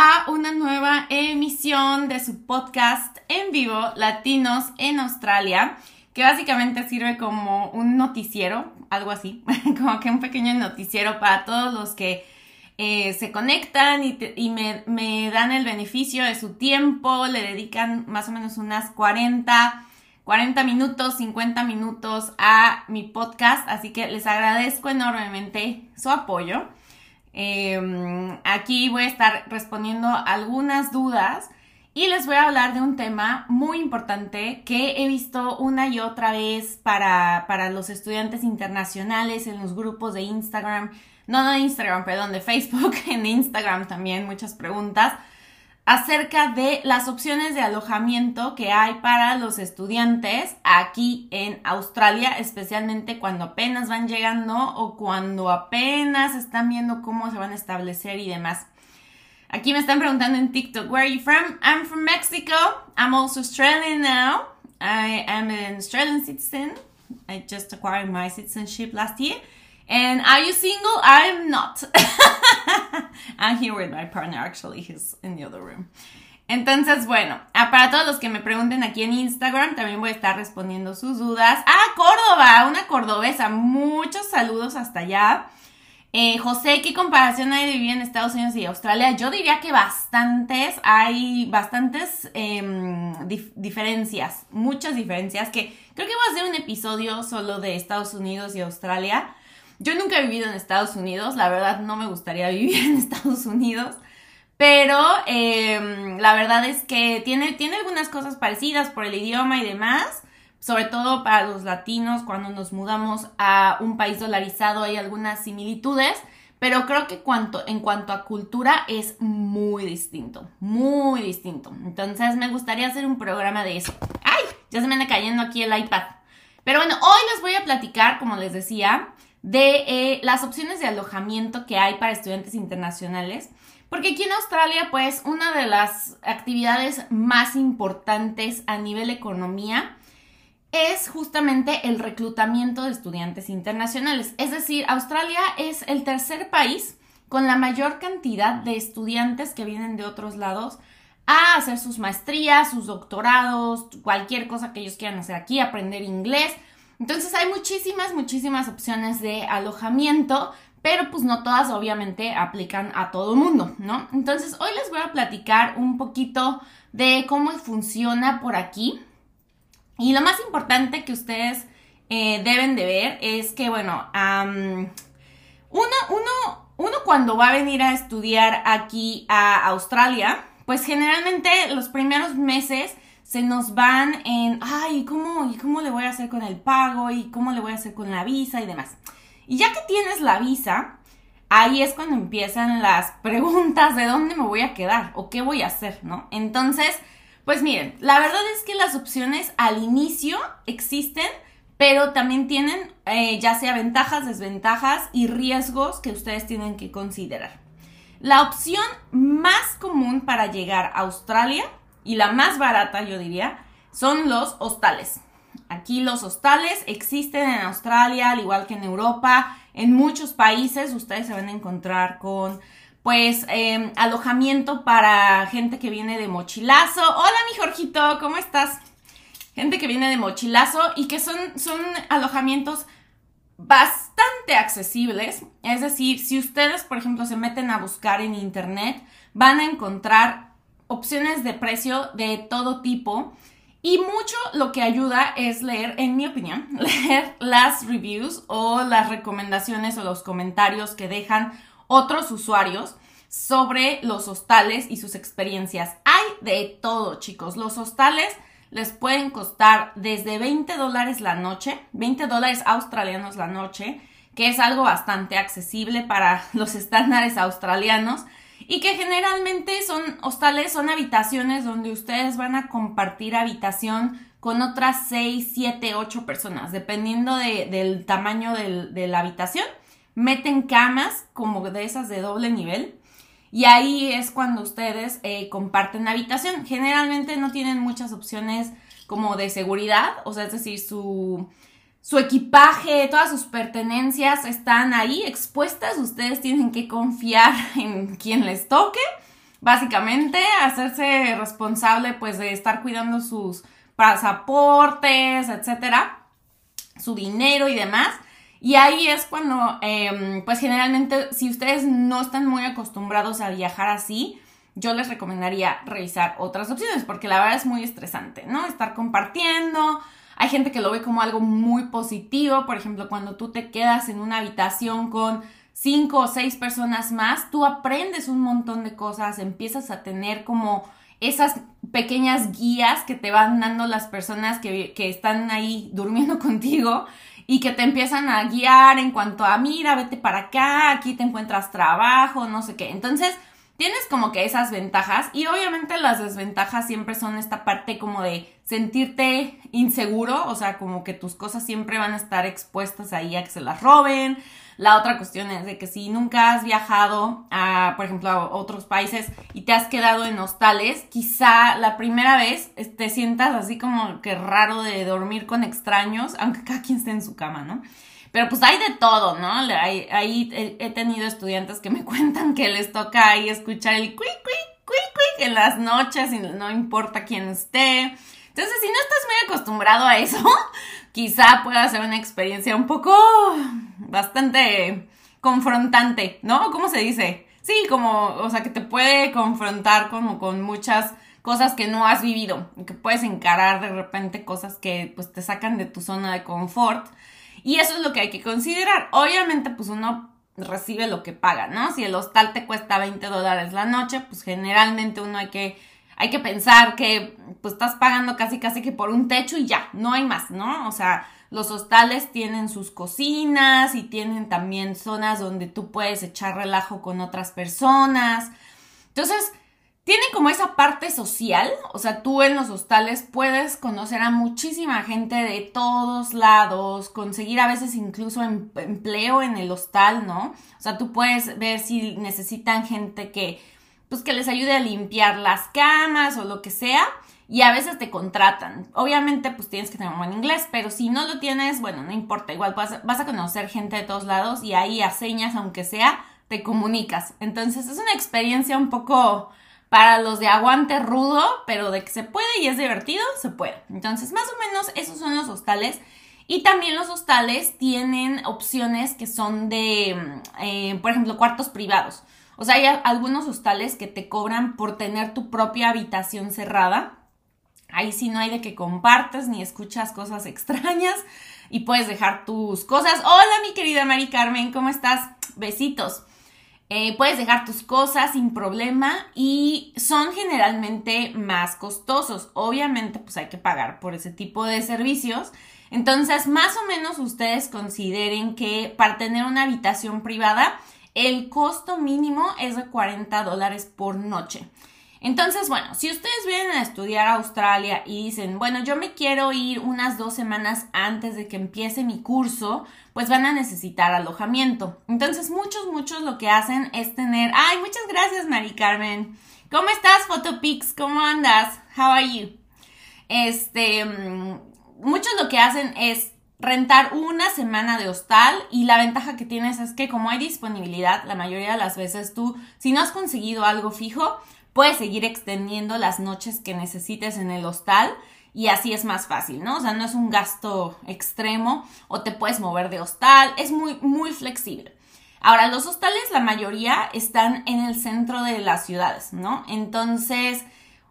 a una nueva emisión de su podcast en vivo Latinos en Australia, que básicamente sirve como un noticiero, algo así, como que un pequeño noticiero para todos los que eh, se conectan y, me, me, dan el beneficio de su tiempo, le dedican más o menos unas 40, 40 minutos, 50 minutos a mi podcast, así que les agradezco enormemente su apoyo. Em, aquí voy a estar respondiendo algunas dudas y les voy a hablar de un tema muy importante que he visto una y otra vez para, para los estudiantes internacionales en los grupos de Instagram no, no de Instagram, perdón, de Facebook, en Instagram también muchas preguntas acerca de las opciones de alojamiento que hay para los estudiantes aquí en Australia, especialmente cuando apenas van llegando o cuando apenas están viendo cómo se van a establecer y demás. Aquí me están preguntando en TikTok, where are you from? I'm from Mexico. I'm also Australian now. I am an Australian citizen. I just acquired my citizenship last year. And are you single? I'm not. I'm here with my partner, actually, he's in the other room. Entonces, bueno, ah, para todos los que me pregunten aquí en Instagram, también voy a estar respondiendo sus dudas. Ah, Córdoba, una cordobesa. Muchos saludos hasta allá. Eh, José, ¿qué comparación hay de vivir en Estados Unidos y Australia? Yo diría que bastantes, hay bastantes em, diferencias, muchas diferencias, que creo que voy a hacer un episodio solo de Estados Unidos y Australia yo nunca he vivido en Estados Unidos, la verdad no me gustaría vivir en Estados Unidos, pero em, la verdad es que tiene, tiene algunas cosas parecidas por el idioma y demás, sobre todo para los latinos cuando nos mudamos a un país dolarizado hay algunas similitudes, pero creo que cuanto, en cuanto a cultura es muy distinto, muy distinto. Entonces me gustaría hacer un programa de eso. ¡Ay! Ya se me anda cayendo aquí el iPad. Pero bueno, hoy les voy a platicar, como les decía, de eh, las opciones de alojamiento que hay para estudiantes internacionales. Porque aquí en Australia, pues, una de las actividades más importantes a nivel economía es justamente el reclutamiento de estudiantes internacionales. Es decir, Australia es el tercer país con la mayor cantidad de estudiantes que vienen de otros lados a hacer sus maestrías, sus doctorados, cualquier cosa que ellos quieran hacer aquí, aprender inglés. Entonces hay muchísimas, muchísimas opciones de alojamiento, pero pues no todas obviamente aplican a todo el mundo, ¿no? Entonces hoy les voy a platicar un poquito de cómo funciona por aquí. Y lo más importante que ustedes eh, deben de ver es que, bueno, uno, uno, uno cuando va a venir a estudiar aquí a Australia, pues generalmente los primeros meses se nos van en, ay, ¿cómo, ¿y cómo le voy a hacer con el pago? ¿Y cómo le voy a hacer con la visa? Y demás. Y ya que tienes la visa, ahí es cuando empiezan las preguntas de dónde me voy a quedar o qué voy a hacer, ¿no? Entonces, pues miren, la verdad es que las opciones al inicio existen, pero también tienen eh, ya sea ventajas, desventajas y riesgos que ustedes tienen que considerar. La opción más común para llegar a Australia y la más barata, yo diría, son los hostales. Aquí los hostales existen en Australia, al igual que en Europa. En muchos países ustedes se van a encontrar con pues em, alojamiento para gente que viene de mochilazo. Hola mi Jorgito, ¿cómo estás? Gente que viene de mochilazo y que son, son alojamientos bastante accesibles. Es decir, si ustedes, por ejemplo, se meten a buscar en internet, van a encontrar opciones de precio de todo tipo. Y mucho lo que ayuda es leer, en mi opinión, leer las reviews o las recomendaciones o los comentarios que dejan otros usuarios sobre los hostales y sus experiencias. Hay de todo, chicos. Los hostales les pueden costar desde 20 dólares la noche, 20 dólares australianos la noche, que es algo bastante accesible para los estándares australianos y que generalmente son hostales, son habitaciones donde ustedes van a compartir habitación con otras 6, 7, 8 personas, dependiendo del tamaño de la habitación. Meten camas como de esas de doble nivel y ahí es cuando ustedes eh, comparten habitación. Generalmente no tienen muchas opciones como de seguridad, o sea, es decir, su su equipaje, todas sus pertenencias están ahí expuestas. Ustedes tienen que confiar en quien les toque. básicamente hacerse responsable pues de estar cuidando sus pasaportes, etcétera, su dinero y demás. Y ahí es cuando, em, pues generalmente, si ustedes no están muy acostumbrados a viajar así, yo les recomendaría revisar otras opciones, porque la verdad es muy estresante, ¿no? Estar compartiendo. Hay gente que lo ve como algo muy positivo, por ejemplo, cuando tú te quedas en una habitación con cinco o seis personas más, tú aprendes un montón de cosas, empiezas a tener como esas pequeñas guías que te van dando las personas que, que están ahí durmiendo contigo y que te empiezan a guiar en cuanto a, mira, vete para acá, aquí te encuentras trabajo, no sé qué. Entonces, tienes como que esas ventajas y obviamente las desventajas siempre son esta parte como de sentirte inseguro, o sea, como que tus cosas siempre van a estar expuestas ahí a que se las roben, la otra cuestión es de que si nunca has viajado a, por ejemplo, a otros países y te has quedado en hostales, quizá la primera vez te sientas así como que raro de dormir con extraños, aunque cada quien esté en su cama, ¿no? Pero pues hay de todo, ¿no? Ahí he tenido estudiantes que me cuentan que les toca ahí escuchar el cuic, cuic, cuic, cuic en las noches y no importa quién esté. Entonces, si no estás muy acostumbrado a eso, quizá pueda ser una experiencia un poco bastante confrontante, ¿no? ¿Cómo se dice? Sí, como, o sea, que te puede confrontar como con muchas cosas que no has vivido, que puedes encarar de repente cosas que pues te sacan de tu zona de confort. Y eso es lo que hay que considerar. Obviamente, pues uno recibe lo que paga, ¿no? Si el hostal te cuesta 20 dólares la noche, pues generalmente uno hay que, hay que pensar que pues estás pagando casi casi que por un techo y ya, no hay más, ¿no? O sea, los hostales tienen sus cocinas y tienen también zonas donde tú puedes echar relajo con otras personas. Entonces, tienen como esa parte social, o sea, tú en los hostales puedes conocer a muchísima gente de todos lados, conseguir a veces incluso em, empleo en el hostal, ¿no? O sea, tú puedes ver si necesitan gente que, pues, que les ayude a limpiar las camas o lo que sea y a veces te contratan. Obviamente, pues tienes que tener un buen inglés, pero si no lo tienes, bueno, no importa, igual vas, vas a conocer gente de todos lados y ahí a señas, aunque sea, te comunicas. Entonces es una experiencia un poco para los de aguante rudo, pero de que se puede y es divertido, se puede. Entonces, más o menos esos son los hostales. Y también los hostales tienen opciones que son de, mm, eh, por ejemplo, cuartos privados. O sea, hay algunos hostales que te cobran por tener tu propia habitación cerrada. Ahí sí no hay de que compartas ni escuchas cosas extrañas y puedes dejar tus cosas. Hola mi querida Mari Carmen, ¿cómo estás? Besitos. Eh, puedes dejar tus cosas sin problema y son generalmente más costosos. Obviamente pues hay que pagar por ese tipo de servicios. Entonces más o menos ustedes consideren que para tener una habitación privada el costo mínimo es de 40 dólares por noche. Entonces, bueno, si ustedes vienen a estudiar a Australia y dicen, bueno, yo me quiero ir unas dos semanas antes de que empiece mi curso, pues van a necesitar alojamiento. Entonces, muchos, muchos lo que hacen es tener, ay, muchas gracias, Mari Carmen. ¿Cómo estás, Photopix? ¿Cómo andas? How are you? Este, mm, muchos lo que hacen es rentar una semana de hostal y la ventaja que tienes es que como hay disponibilidad, la mayoría de las veces tú, si no has conseguido algo fijo, puedes seguir extendiendo las noches que necesites en el hostal y así es más fácil, ¿no? O sea, no es un gasto extremo o te puedes mover de hostal, es muy, muy flexible. Ahora, los hostales, la mayoría están en el centro de las ciudades, ¿no? Entonces,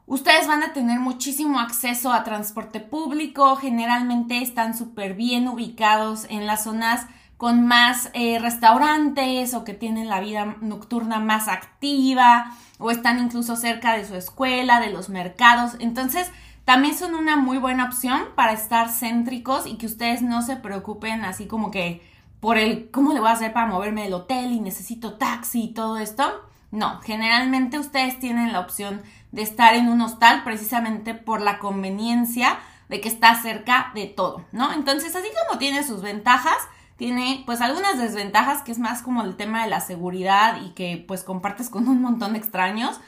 ustedes van a tener muchísimo acceso a transporte público, generalmente están súper bien ubicados en las zonas con más eh, restaurantes o que tienen la vida nocturna más activa o están incluso cerca de su escuela, de los mercados. Entonces, también son una muy buena opción para estar céntricos y que ustedes no se preocupen así como que por el cómo le voy a hacer para moverme del hotel y necesito taxi y todo esto. No, generalmente ustedes tienen la opción de estar en un hostal precisamente por la conveniencia de que está cerca de todo, ¿no? Entonces, así como tiene sus ventajas, tiene pues algunas desventajas que es más como el tema de la seguridad y que pues compartes con un montón de extraños.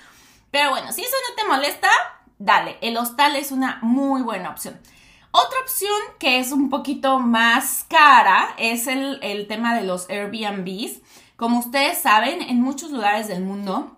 Pero bueno, si eso no te molesta, dale, el hostal es una muy buena opción. Otra opción que es un poquito más cara es el, el tema de los Airbnbs. Como ustedes saben, en muchos lugares del mundo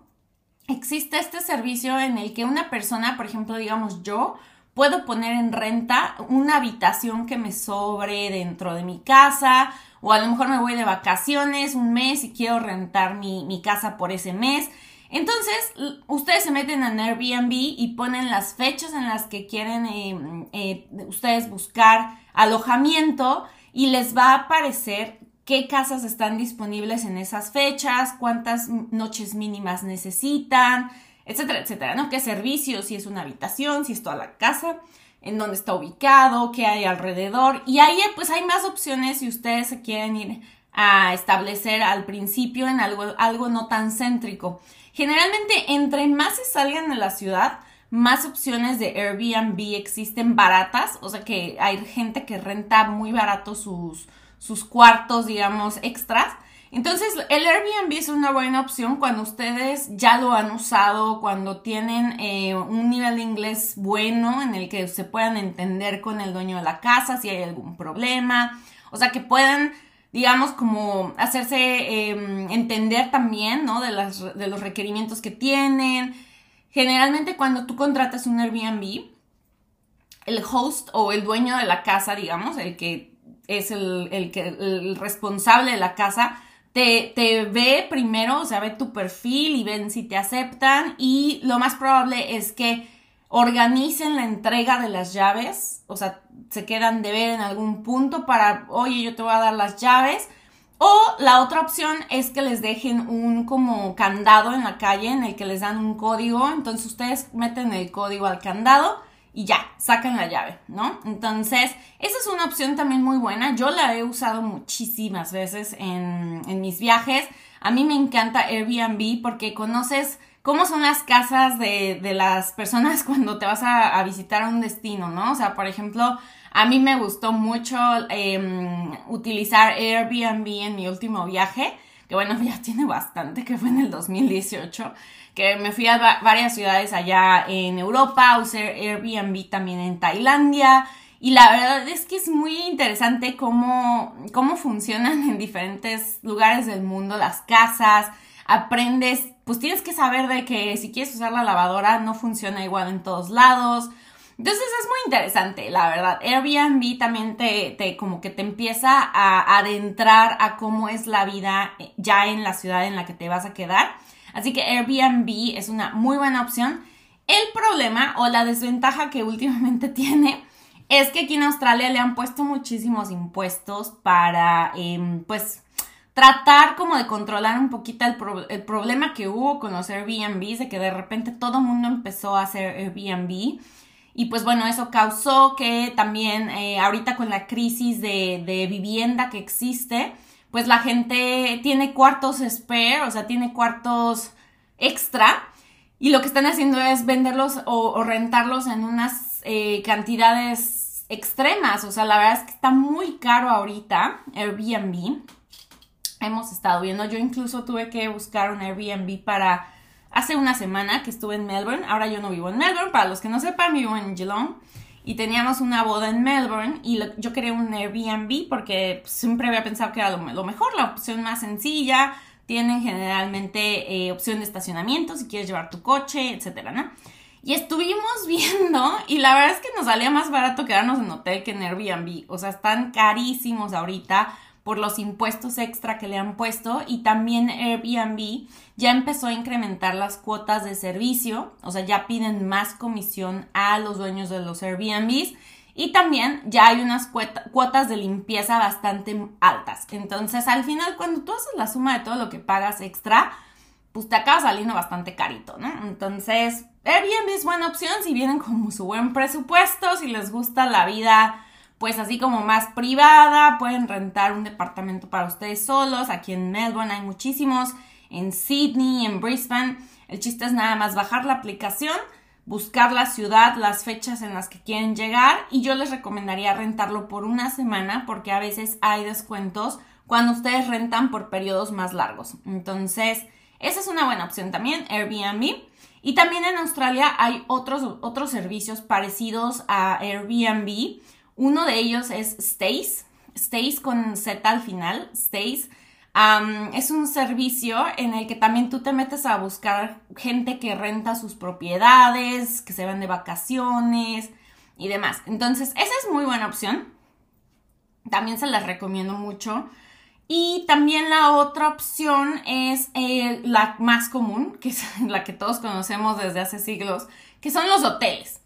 existe este servicio en el que una persona, por ejemplo, digamos yo, puedo poner en renta una habitación que me sobre dentro de mi casa o a lo mejor me voy de vacaciones un mes y quiero rentar mi, casa por ese mes. Entonces, ustedes se meten en Airbnb y ponen las fechas en las que quieren eh, eh, ustedes buscar alojamiento y les va a aparecer qué casas están disponibles en esas fechas, cuántas noches mínimas necesitan, etcétera, etcétera, ¿no? ¿Qué servicios? Si es una habitación, si es toda la casa, en dónde está ubicado, qué hay alrededor. Y ahí pues hay más opciones si ustedes se quieren ir a establecer al principio en algo, algo no tan céntrico. Generalmente, entre más se salgan de la ciudad, más opciones de Airbnb existen baratas, o sea que hay gente que renta muy barato sus, sus cuartos, digamos, extras. Entonces, el Airbnb es una buena opción cuando ustedes ya lo han usado, cuando tienen eh, un nivel de inglés bueno en el que se puedan entender con el dueño de la casa si hay algún problema. O sea, que puedan, digamos, como hacerse em, entender también, ¿no? De, las, de los requerimientos que tienen. Generalmente cuando tú contratas un Airbnb, el host o el dueño de la casa, digamos, el que es el, que, el responsable de la casa, te, te, ve primero, o sea, ve tu perfil y ven si te aceptan y lo más probable es que organicen la entrega de las llaves, o sea, se quedan de ver en algún punto para, oye, yo te voy a dar las llaves. O la otra opción es que les dejen un como candado en la calle en el que les dan un código, entonces ustedes meten el código al candado y ya, sacan la llave, ¿no? Entonces, esa es una opción también muy buena. Yo la he usado muchísimas veces en, mis viajes. A mí me encanta Airbnb porque conoces cómo son las casas de, las personas cuando te vas a, visitar a un destino, ¿no? O sea, por ejemplo, a mí me gustó mucho em, utilizar Airbnb en mi último viaje, que bueno, ya tiene bastante, que fue en el 2018 que me fui a varias ciudades allá en Europa, usé Airbnb también en Tailandia. Y la verdad es que es muy interesante cómo, cómo funcionan en diferentes lugares del mundo las casas. Aprendes, pues tienes que saber de que si quieres usar la lavadora no funciona igual en todos lados. Entonces es muy interesante, la verdad. Airbnb también te, te como que te empieza a adentrar a cómo es la vida ya en la ciudad en la que te vas a quedar. Así que Airbnb es una muy buena opción. El problema o la desventaja que últimamente tiene es que aquí en Australia le han puesto muchísimos impuestos para, em, pues, tratar como de controlar un poquito el, problema que hubo con los Airbnb, de que de repente todo el mundo empezó a hacer Airbnb. Y pues bueno, eso causó que también eh, ahorita con la crisis de vivienda que existe, pues la gente tiene cuartos spare, o sea, tiene cuartos extra. Y lo que están haciendo es venderlos o, rentarlos en unas eh, cantidades extremas. O sea, la verdad es que está muy caro ahorita Airbnb. Hemos estado viendo, yo incluso tuve que buscar un Airbnb para hace una semana que estuve en Melbourne. Ahora yo no vivo en Melbourne, para los que no sepan, vivo en Geelong y teníamos una boda en Melbourne y yo quería un Airbnb porque siempre había pensado que era lo, mejor, la opción más sencilla. Tienen generalmente eh, opción de estacionamiento si quieres llevar tu coche, etcétera, ¿no? Y estuvimos viendo y la verdad es que nos salía más barato quedarnos en hotel que en Airbnb. O sea, están carísimos ahorita por los impuestos extra que le han puesto y también Airbnb ya empezó a incrementar las cuotas de servicio, o sea, ya piden más comisión a los dueños de los Airbnbs y también ya hay unas cuotas de limpieza bastante altas. Entonces, al final, cuando tú haces la suma de todo lo que pagas extra, pues te acaba saliendo bastante carito, ¿no? Entonces, Airbnb es buena opción si vienen con su buen presupuesto, si les gusta la vida pues así como más privada, pueden rentar un departamento para ustedes solos. Aquí en Melbourne hay muchísimos, en Sydney, en Brisbane. El chiste es nada más bajar la aplicación, buscar la ciudad, las fechas en las que quieren llegar y yo les recomendaría rentarlo por una semana porque a veces hay descuentos cuando ustedes rentan por periodos más largos. Entonces, esa es una buena opción también, Airbnb. Y también en Australia hay otros, otros servicios parecidos a Airbnb uno de ellos es Stace, Stace con Z al final, Stace. es un servicio en el que también tú te metes a buscar gente que renta sus propiedades, que se van de vacaciones y demás. Entonces, esa es muy buena opción. También se las recomiendo mucho. Y también la otra opción es eh, la más común, que es la que todos conocemos desde hace siglos, que son los hoteles.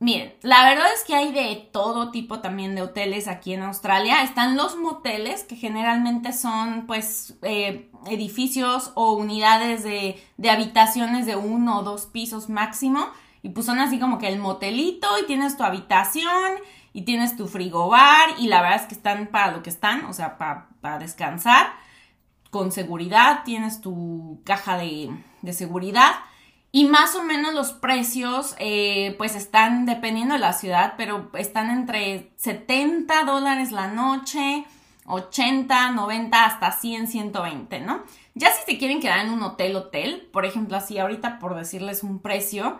Miren, la verdad es que hay de todo tipo también de hoteles aquí en Australia. Están los moteles, que generalmente son pues eh, edificios o unidades de, de, habitaciones de uno o dos pisos máximo. Y pues son así como que el motelito y tienes tu habitación y tienes tu frigobar y la verdad es que están para lo que están, o sea, para, descansar. Con seguridad, tienes tu caja de, de seguridad. Y más o menos los precios, eh, pues están dependiendo de la ciudad, pero están entre 70 dólares la noche, 80, 90, hasta 100, 120, ¿no? Ya si se quieren quedar en un hotel, hotel, por ejemplo, así ahorita por decirles un precio,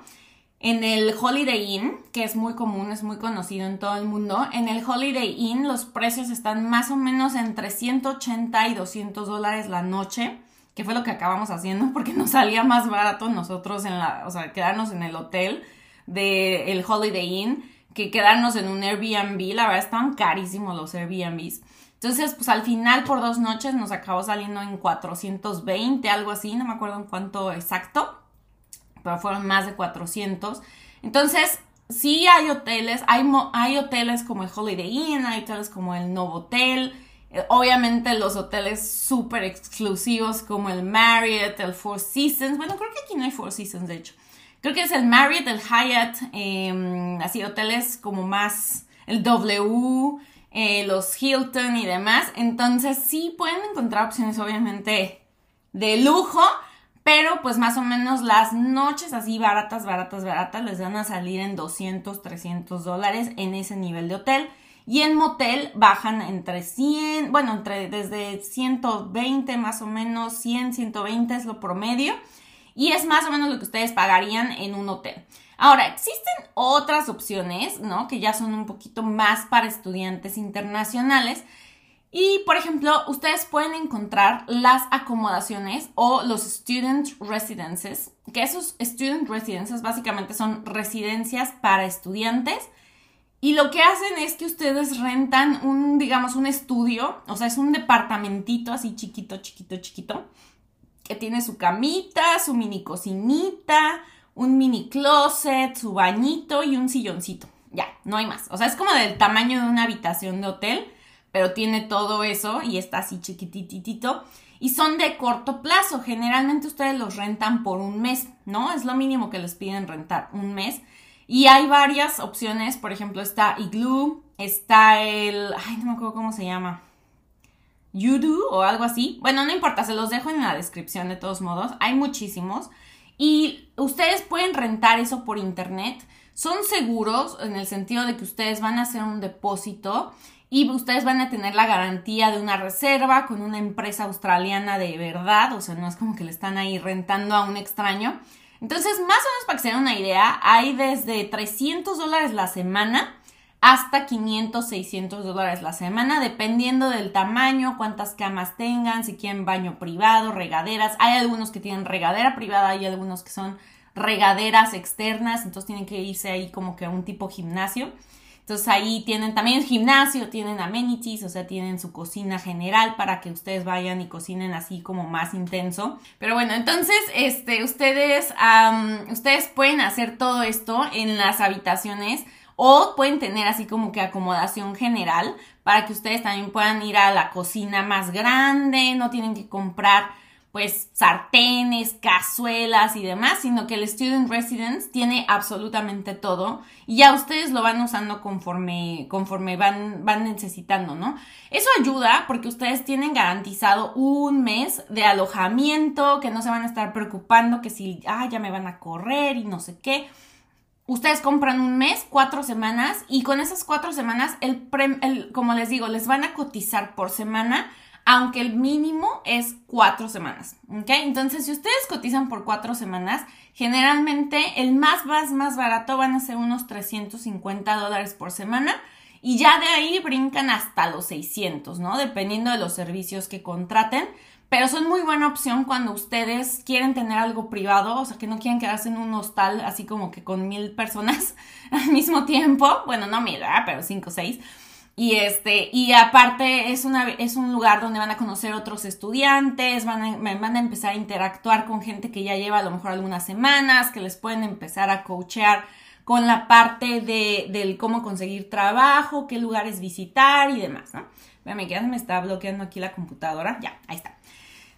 en el Holiday Inn, que es muy común, es muy conocido en todo el mundo, en el Holiday Inn los precios están más o menos entre 180 y 200 dólares la noche que fue lo que acabamos haciendo porque nos salía más barato nosotros en la, o sea, quedarnos en el hotel del el Holiday Inn que quedarnos en un Airbnb, la verdad estaban carísimos los Airbnbs. Entonces, pues al final por dos noches nos acabó saliendo en 420, algo así, no me acuerdo en cuánto exacto, pero fueron más de 400. Entonces, sí hay hoteles, hay, hay hoteles como el Holiday Inn, hay hoteles como el Novotel, eh, obviamente los hoteles súper exclusivos como el Marriott, el Four Seasons. Bueno, creo que aquí no hay Four Seasons, de hecho. Creo que es el Marriott, el Hyatt, em, así hoteles como más el W, eh, los Hilton y demás. Entonces sí pueden encontrar opciones obviamente de lujo, pero pues más o menos las noches así baratas, baratas, baratas les van a salir en 200, 300 dólares en ese nivel de hotel. Y en motel bajan entre 100, bueno, entre desde 120 más o menos, 100, 120 es lo promedio. Y es más o menos lo que ustedes pagarían en un hotel. Ahora, existen otras opciones, ¿no? Que ya son un poquito más para estudiantes internacionales. Y, por ejemplo, ustedes pueden encontrar las acomodaciones o los student residences, que esos student residences básicamente son residencias para estudiantes y lo que hacen es que ustedes rentan un, digamos, un estudio, o sea, es un departamentito así chiquito, chiquito, chiquito, que tiene su camita, su mini cocinita, un mini closet, su bañito y un silloncito. Ya, no hay más. O sea, es como del tamaño de una habitación de hotel, pero tiene todo eso y está así chiquititito. Y son de corto plazo. Generalmente ustedes los rentan por un mes, ¿no? Es lo mínimo que les piden rentar, un mes. Y hay varias opciones, por ejemplo, está Igloo, está el, ay, no me acuerdo cómo se llama, Yudu o algo así. Bueno, no importa, se los dejo en la descripción de todos modos. Hay muchísimos. Y ustedes pueden rentar eso por internet. Son seguros en el sentido de que ustedes van a hacer un depósito y ustedes van a tener la garantía de una reserva con una empresa australiana de verdad. O sea, no es como que le están ahí rentando a un extraño. Entonces, más o menos para que se den una idea, hay desde 300 dólares la semana hasta 500, 600 dólares la semana, dependiendo del tamaño, cuántas camas tengan, si quieren baño privado, regaderas. Hay algunos que tienen regadera privada, hay algunos que son regaderas externas, entonces tienen que irse ahí como que a un tipo gimnasio. Entonces ahí tienen también gimnasio, tienen amenities, o sea, tienen su cocina general para que ustedes vayan y cocinen así como más intenso. Pero bueno, entonces, este, ustedes, ustedes pueden hacer todo esto en las habitaciones o pueden tener así como que acomodación general para que ustedes también puedan ir a la cocina más grande, no tienen que comprar pues sartenes, cazuelas y demás, sino que el Student Residence tiene absolutamente todo y ya ustedes lo van usando conforme, conforme van, van necesitando, ¿no? Eso ayuda porque ustedes tienen garantizado un mes de alojamiento, que no se van a estar preocupando que si, ah, ya me van a correr y no sé qué. Ustedes compran un mes, cuatro semanas y con esas cuatro semanas, el, el como les digo, les van a cotizar por semana aunque el mínimo es cuatro semanas, ¿ok? Entonces, si ustedes cotizan por cuatro semanas, generalmente el más, más, más barato van a ser unos 350 dólares por semana y ya de ahí brincan hasta los 600, ¿no? Dependiendo de los servicios que contraten. Pero son muy buena opción cuando ustedes quieren tener algo privado, o sea, que no quieren quedarse en un hostal así como que con mil personas al mismo tiempo. Bueno, no mil, pero cinco o seis. Y este, y aparte es una, es un lugar donde van a conocer otros estudiantes, van a, van a empezar a interactuar con gente que ya lleva a lo mejor algunas semanas, que les pueden empezar a coachear con la parte de, del cómo conseguir trabajo, qué lugares visitar y demás, ¿no? Vean, que ya me está bloqueando aquí la computadora. Ya, ahí está.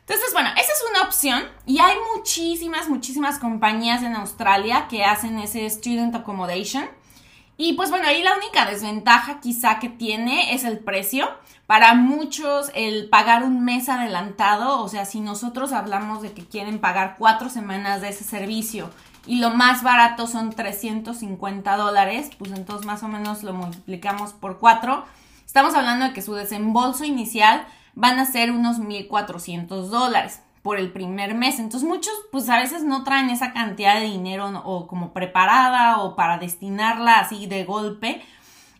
Entonces, bueno, esa es una opción y hay muchísimas, muchísimas compañías en Australia que hacen ese student accommodation. Y pues bueno, ahí la única desventaja quizá que tiene es el precio. Para muchos el pagar un mes adelantado, o sea, si nosotros hablamos de que quieren pagar cuatro semanas de ese servicio y lo más barato son 350 dólares, pues entonces más o menos lo multiplicamos por cuatro. Estamos hablando de que su desembolso inicial van a ser unos 1.400 dólares por el primer mes. Entonces muchos pues a veces no traen esa cantidad de dinero o como preparada o para destinarla así de golpe.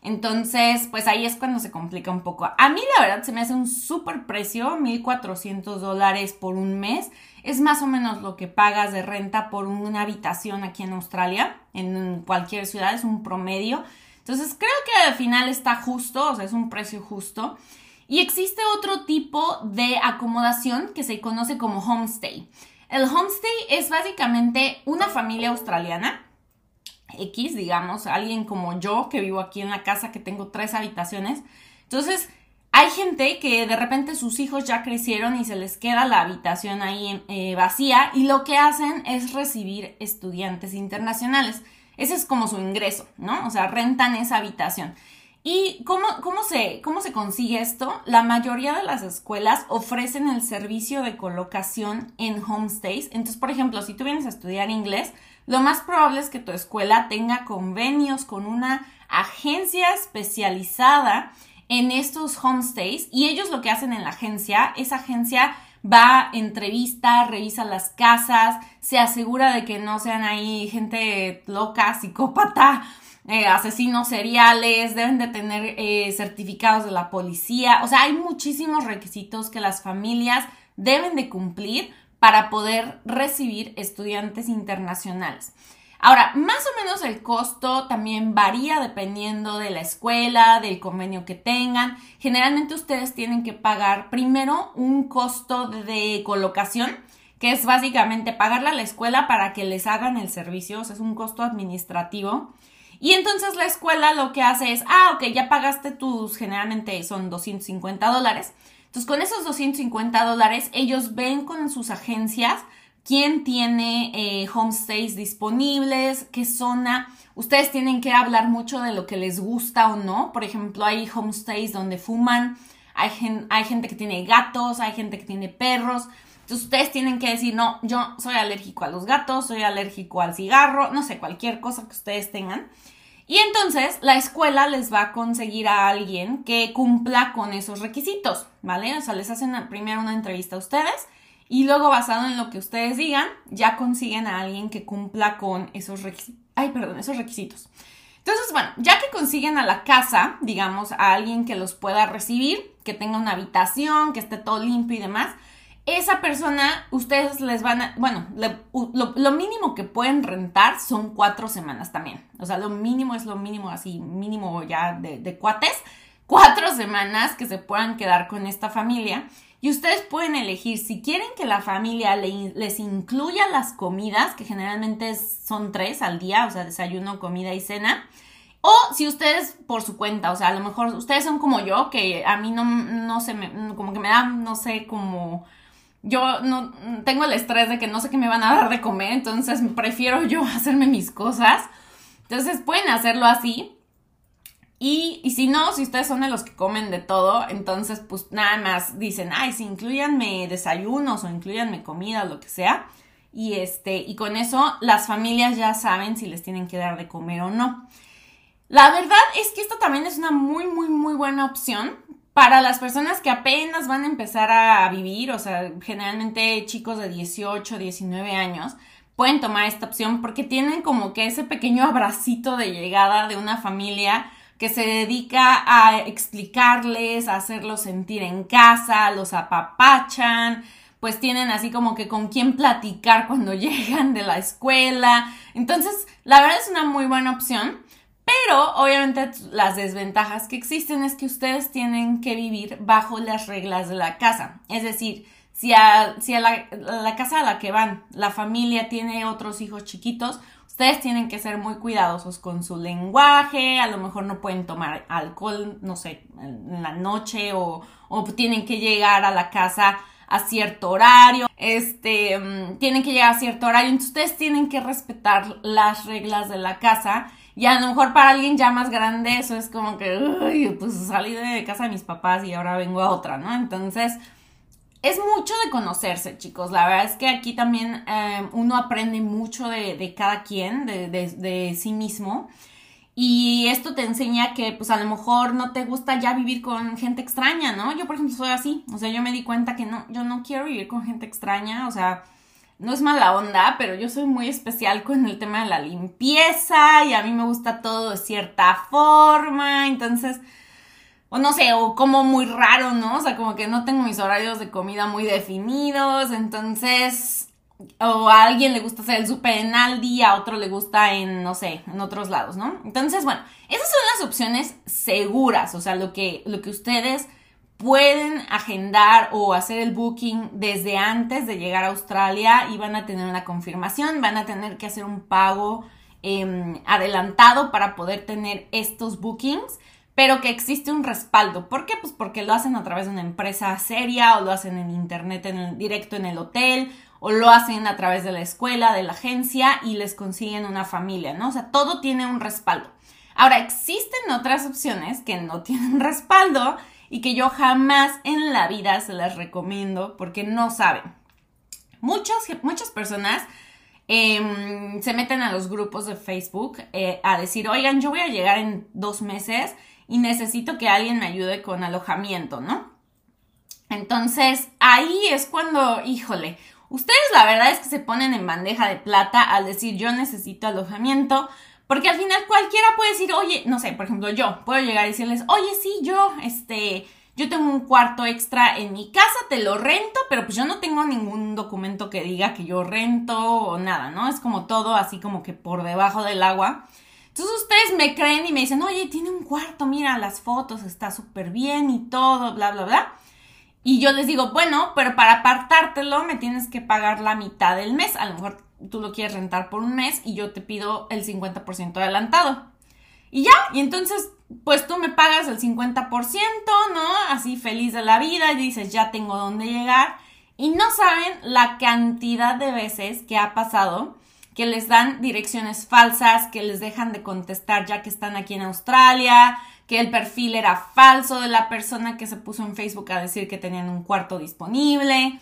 Entonces pues ahí es cuando se complica un poco. A mí la verdad se me hace un súper precio, 1.400 dólares por un mes. Es más o menos lo que pagas de renta por una habitación aquí en Australia, en cualquier ciudad, es un promedio. Entonces creo que al final está justo, o sea, es un precio justo. Y existe otro tipo de acomodación que se conoce como homestay. El homestay es básicamente una familia australiana, X, digamos, alguien como yo que vivo aquí en la casa que tengo tres habitaciones. Entonces, hay gente que de repente sus hijos ya crecieron y se les queda la habitación ahí eh, vacía y lo que hacen es recibir estudiantes internacionales. Ese es como su ingreso, ¿no? O sea, rentan esa habitación. ¿Y cómo, cómo, se, cómo se consigue esto? La mayoría de las escuelas ofrecen el servicio de colocación en homestays. Entonces, por ejemplo, si tú vienes a estudiar inglés, lo más probable es que tu escuela tenga convenios con una agencia especializada en estos homestays y ellos lo que hacen en la agencia, esa agencia va, entrevista, revisa las casas, se asegura de que no sean ahí gente loca, psicópata eh, asesinos seriales, deben de tener eh, certificados de la policía, o sea, hay muchísimos requisitos que las familias deben de cumplir para poder recibir estudiantes internacionales. Ahora, más o menos el costo también varía dependiendo de la escuela, del convenio que tengan. Generalmente ustedes tienen que pagar primero un costo de colocación, que es básicamente pagarle a la escuela para que les hagan el servicio, o sea, es un costo administrativo. Y entonces la escuela lo que hace es, ah, ok, ya pagaste tus, generalmente son 250 dólares. Entonces con esos 250 dólares ellos ven con sus agencias quién tiene eh, homestays disponibles, qué zona. Ustedes tienen que hablar mucho de lo que les gusta o no. Por ejemplo, hay homestays donde fuman, hay, hay gente que tiene gatos, hay gente que tiene perros. Entonces ustedes tienen que decir, no, yo soy alérgico a los gatos, soy alérgico al cigarro, no sé, cualquier cosa que ustedes tengan. Y entonces la escuela les va a conseguir a alguien que cumpla con esos requisitos, ¿vale? O sea, les hacen primero una entrevista a ustedes y luego basado en lo que ustedes digan, ya consiguen a alguien que cumpla con esos requisitos. Ay, perdón, esos requisitos. Entonces, bueno, ya que consiguen a la casa, digamos, a alguien que los pueda recibir, que tenga una habitación, que esté todo limpio y demás, esa persona, ustedes les van a, bueno, lo, mínimo que pueden rentar son cuatro semanas también. O sea, lo mínimo es lo mínimo, así, mínimo ya de, cuates, cuatro semanas que se puedan quedar con esta familia. Y ustedes pueden elegir si quieren que la familia les incluya las comidas, que generalmente son tres al día, o sea, desayuno, comida y cena. O si ustedes por su cuenta, o sea, a lo mejor ustedes son como yo, que a mí no, no se me, como que me da, no sé, como yo no tengo el estrés de que no sé qué me van a dar de comer, entonces prefiero yo hacerme mis cosas. Entonces pueden hacerlo así. Y, y, si no, si ustedes son de los que comen de todo, entonces pues nada más dicen, ay, si incluyanme desayunos o incluyanme comida o lo que sea. Y este, y con eso las familias ya saben si les tienen que dar de comer o no. La verdad es que esto también es una muy, muy, muy buena opción para las personas que apenas van a empezar a vivir, o sea, generalmente chicos de 18, 19 años, pueden tomar esta opción porque tienen como que ese pequeño abracito de llegada de una familia que se dedica a explicarles, a hacerlos sentir en casa, los apapachan, pues tienen así como que con quién platicar cuando llegan de la escuela. Entonces, la verdad es una muy buena opción. Pero obviamente las desventajas que existen es que ustedes tienen que vivir bajo las reglas de la casa. Es decir, si a, si a la, la, casa a la que van la familia tiene otros hijos chiquitos, ustedes tienen que ser muy cuidadosos con su lenguaje, a lo mejor no pueden tomar alcohol, no sé, en la noche o, o tienen que llegar a la casa a cierto horario, este, mm, tienen que llegar a cierto horario, entonces ustedes tienen que respetar las reglas de la casa y a lo mejor para alguien ya más grande eso es como que, uy, pues salí de casa de mis papás y ahora vengo a otra, ¿no? Entonces, es mucho de conocerse, chicos. La verdad es que aquí también eh, uno aprende mucho de, cada quien, de, de, sí mismo. Y esto te enseña que, pues a lo mejor no te gusta ya vivir con gente extraña, ¿no? Yo, por ejemplo, soy así. O sea, yo me di cuenta que no, yo no quiero vivir con gente extraña. O sea, no es mala onda, pero yo soy muy especial con el tema de la limpieza y a mí me gusta todo de cierta forma, entonces, o no sé, o como muy raro, ¿no? O sea, como que no tengo mis horarios de comida muy definidos, entonces, o a alguien le gusta hacer el súper en Aldi, a otro le gusta en, no sé, en otros lados, ¿no? Entonces, bueno, esas son las opciones seguras, o sea, lo que, lo que ustedes pueden agendar o hacer el booking desde antes de llegar a Australia y van a tener una confirmación, van a tener que hacer un pago em, adelantado para poder tener estos bookings, pero que existe un respaldo. ¿Por qué? Pues porque lo hacen a través de una empresa seria o lo hacen en internet en directo en el hotel o lo hacen a través de la escuela, de la agencia y les consiguen una familia, ¿no? O sea, todo tiene un respaldo. Ahora, existen otras opciones que no tienen respaldo y que yo jamás en la vida se las recomiendo porque no saben. Muchas, muchas personas em, se meten a los grupos de Facebook eh, a decir, oigan, yo voy a llegar en dos meses y necesito que alguien me ayude con alojamiento, ¿no? Entonces, ahí es cuando, híjole, ustedes la verdad es que se ponen en bandeja de plata al decir yo necesito alojamiento, porque al final cualquiera puede decir, oye, no sé, por ejemplo, yo puedo llegar y decirles, oye, sí, yo, este, yo tengo un cuarto extra en mi casa, te lo rento, pero pues yo no tengo ningún documento que diga que yo rento o nada, ¿no? Es como todo así como que por debajo del agua. Entonces ustedes me creen y me dicen, oye, tiene un cuarto, mira las fotos, está súper bien y todo, bla, bla, bla. Y yo les digo, bueno, pero para apartártelo me tienes que pagar la mitad del mes. A lo mejor tú lo quieres rentar por un mes y yo te pido el 50% adelantado. Y ya, y entonces, pues tú me pagas el 50%, ¿no? Así feliz de la vida y dices, ya tengo dónde llegar. Y no saben la cantidad de veces que ha pasado que les dan direcciones falsas, que les dejan de contestar ya que están aquí en Australia, que el perfil era falso de la persona que se puso en Facebook a decir que tenían un cuarto disponible.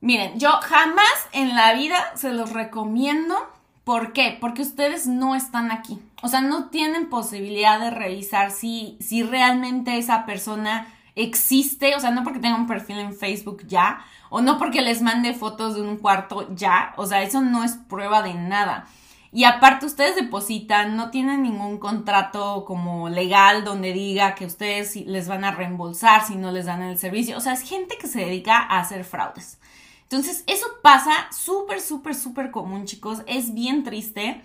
Miren, yo jamás en la vida se los recomiendo. ¿Por qué? Porque ustedes no están aquí. O sea, no tienen posibilidad de revisar si, si realmente esa persona existe. O sea, no porque tenga un perfil en Facebook ya. O no porque les mande fotos de un cuarto ya. O sea, eso no es prueba de nada. Y aparte ustedes depositan, no tienen ningún contrato como legal donde diga que ustedes les van a reembolsar si no les dan el servicio. O sea, es gente que se dedica a hacer fraudes. Entonces, eso pasa súper, súper, súper común, chicos. Es bien triste.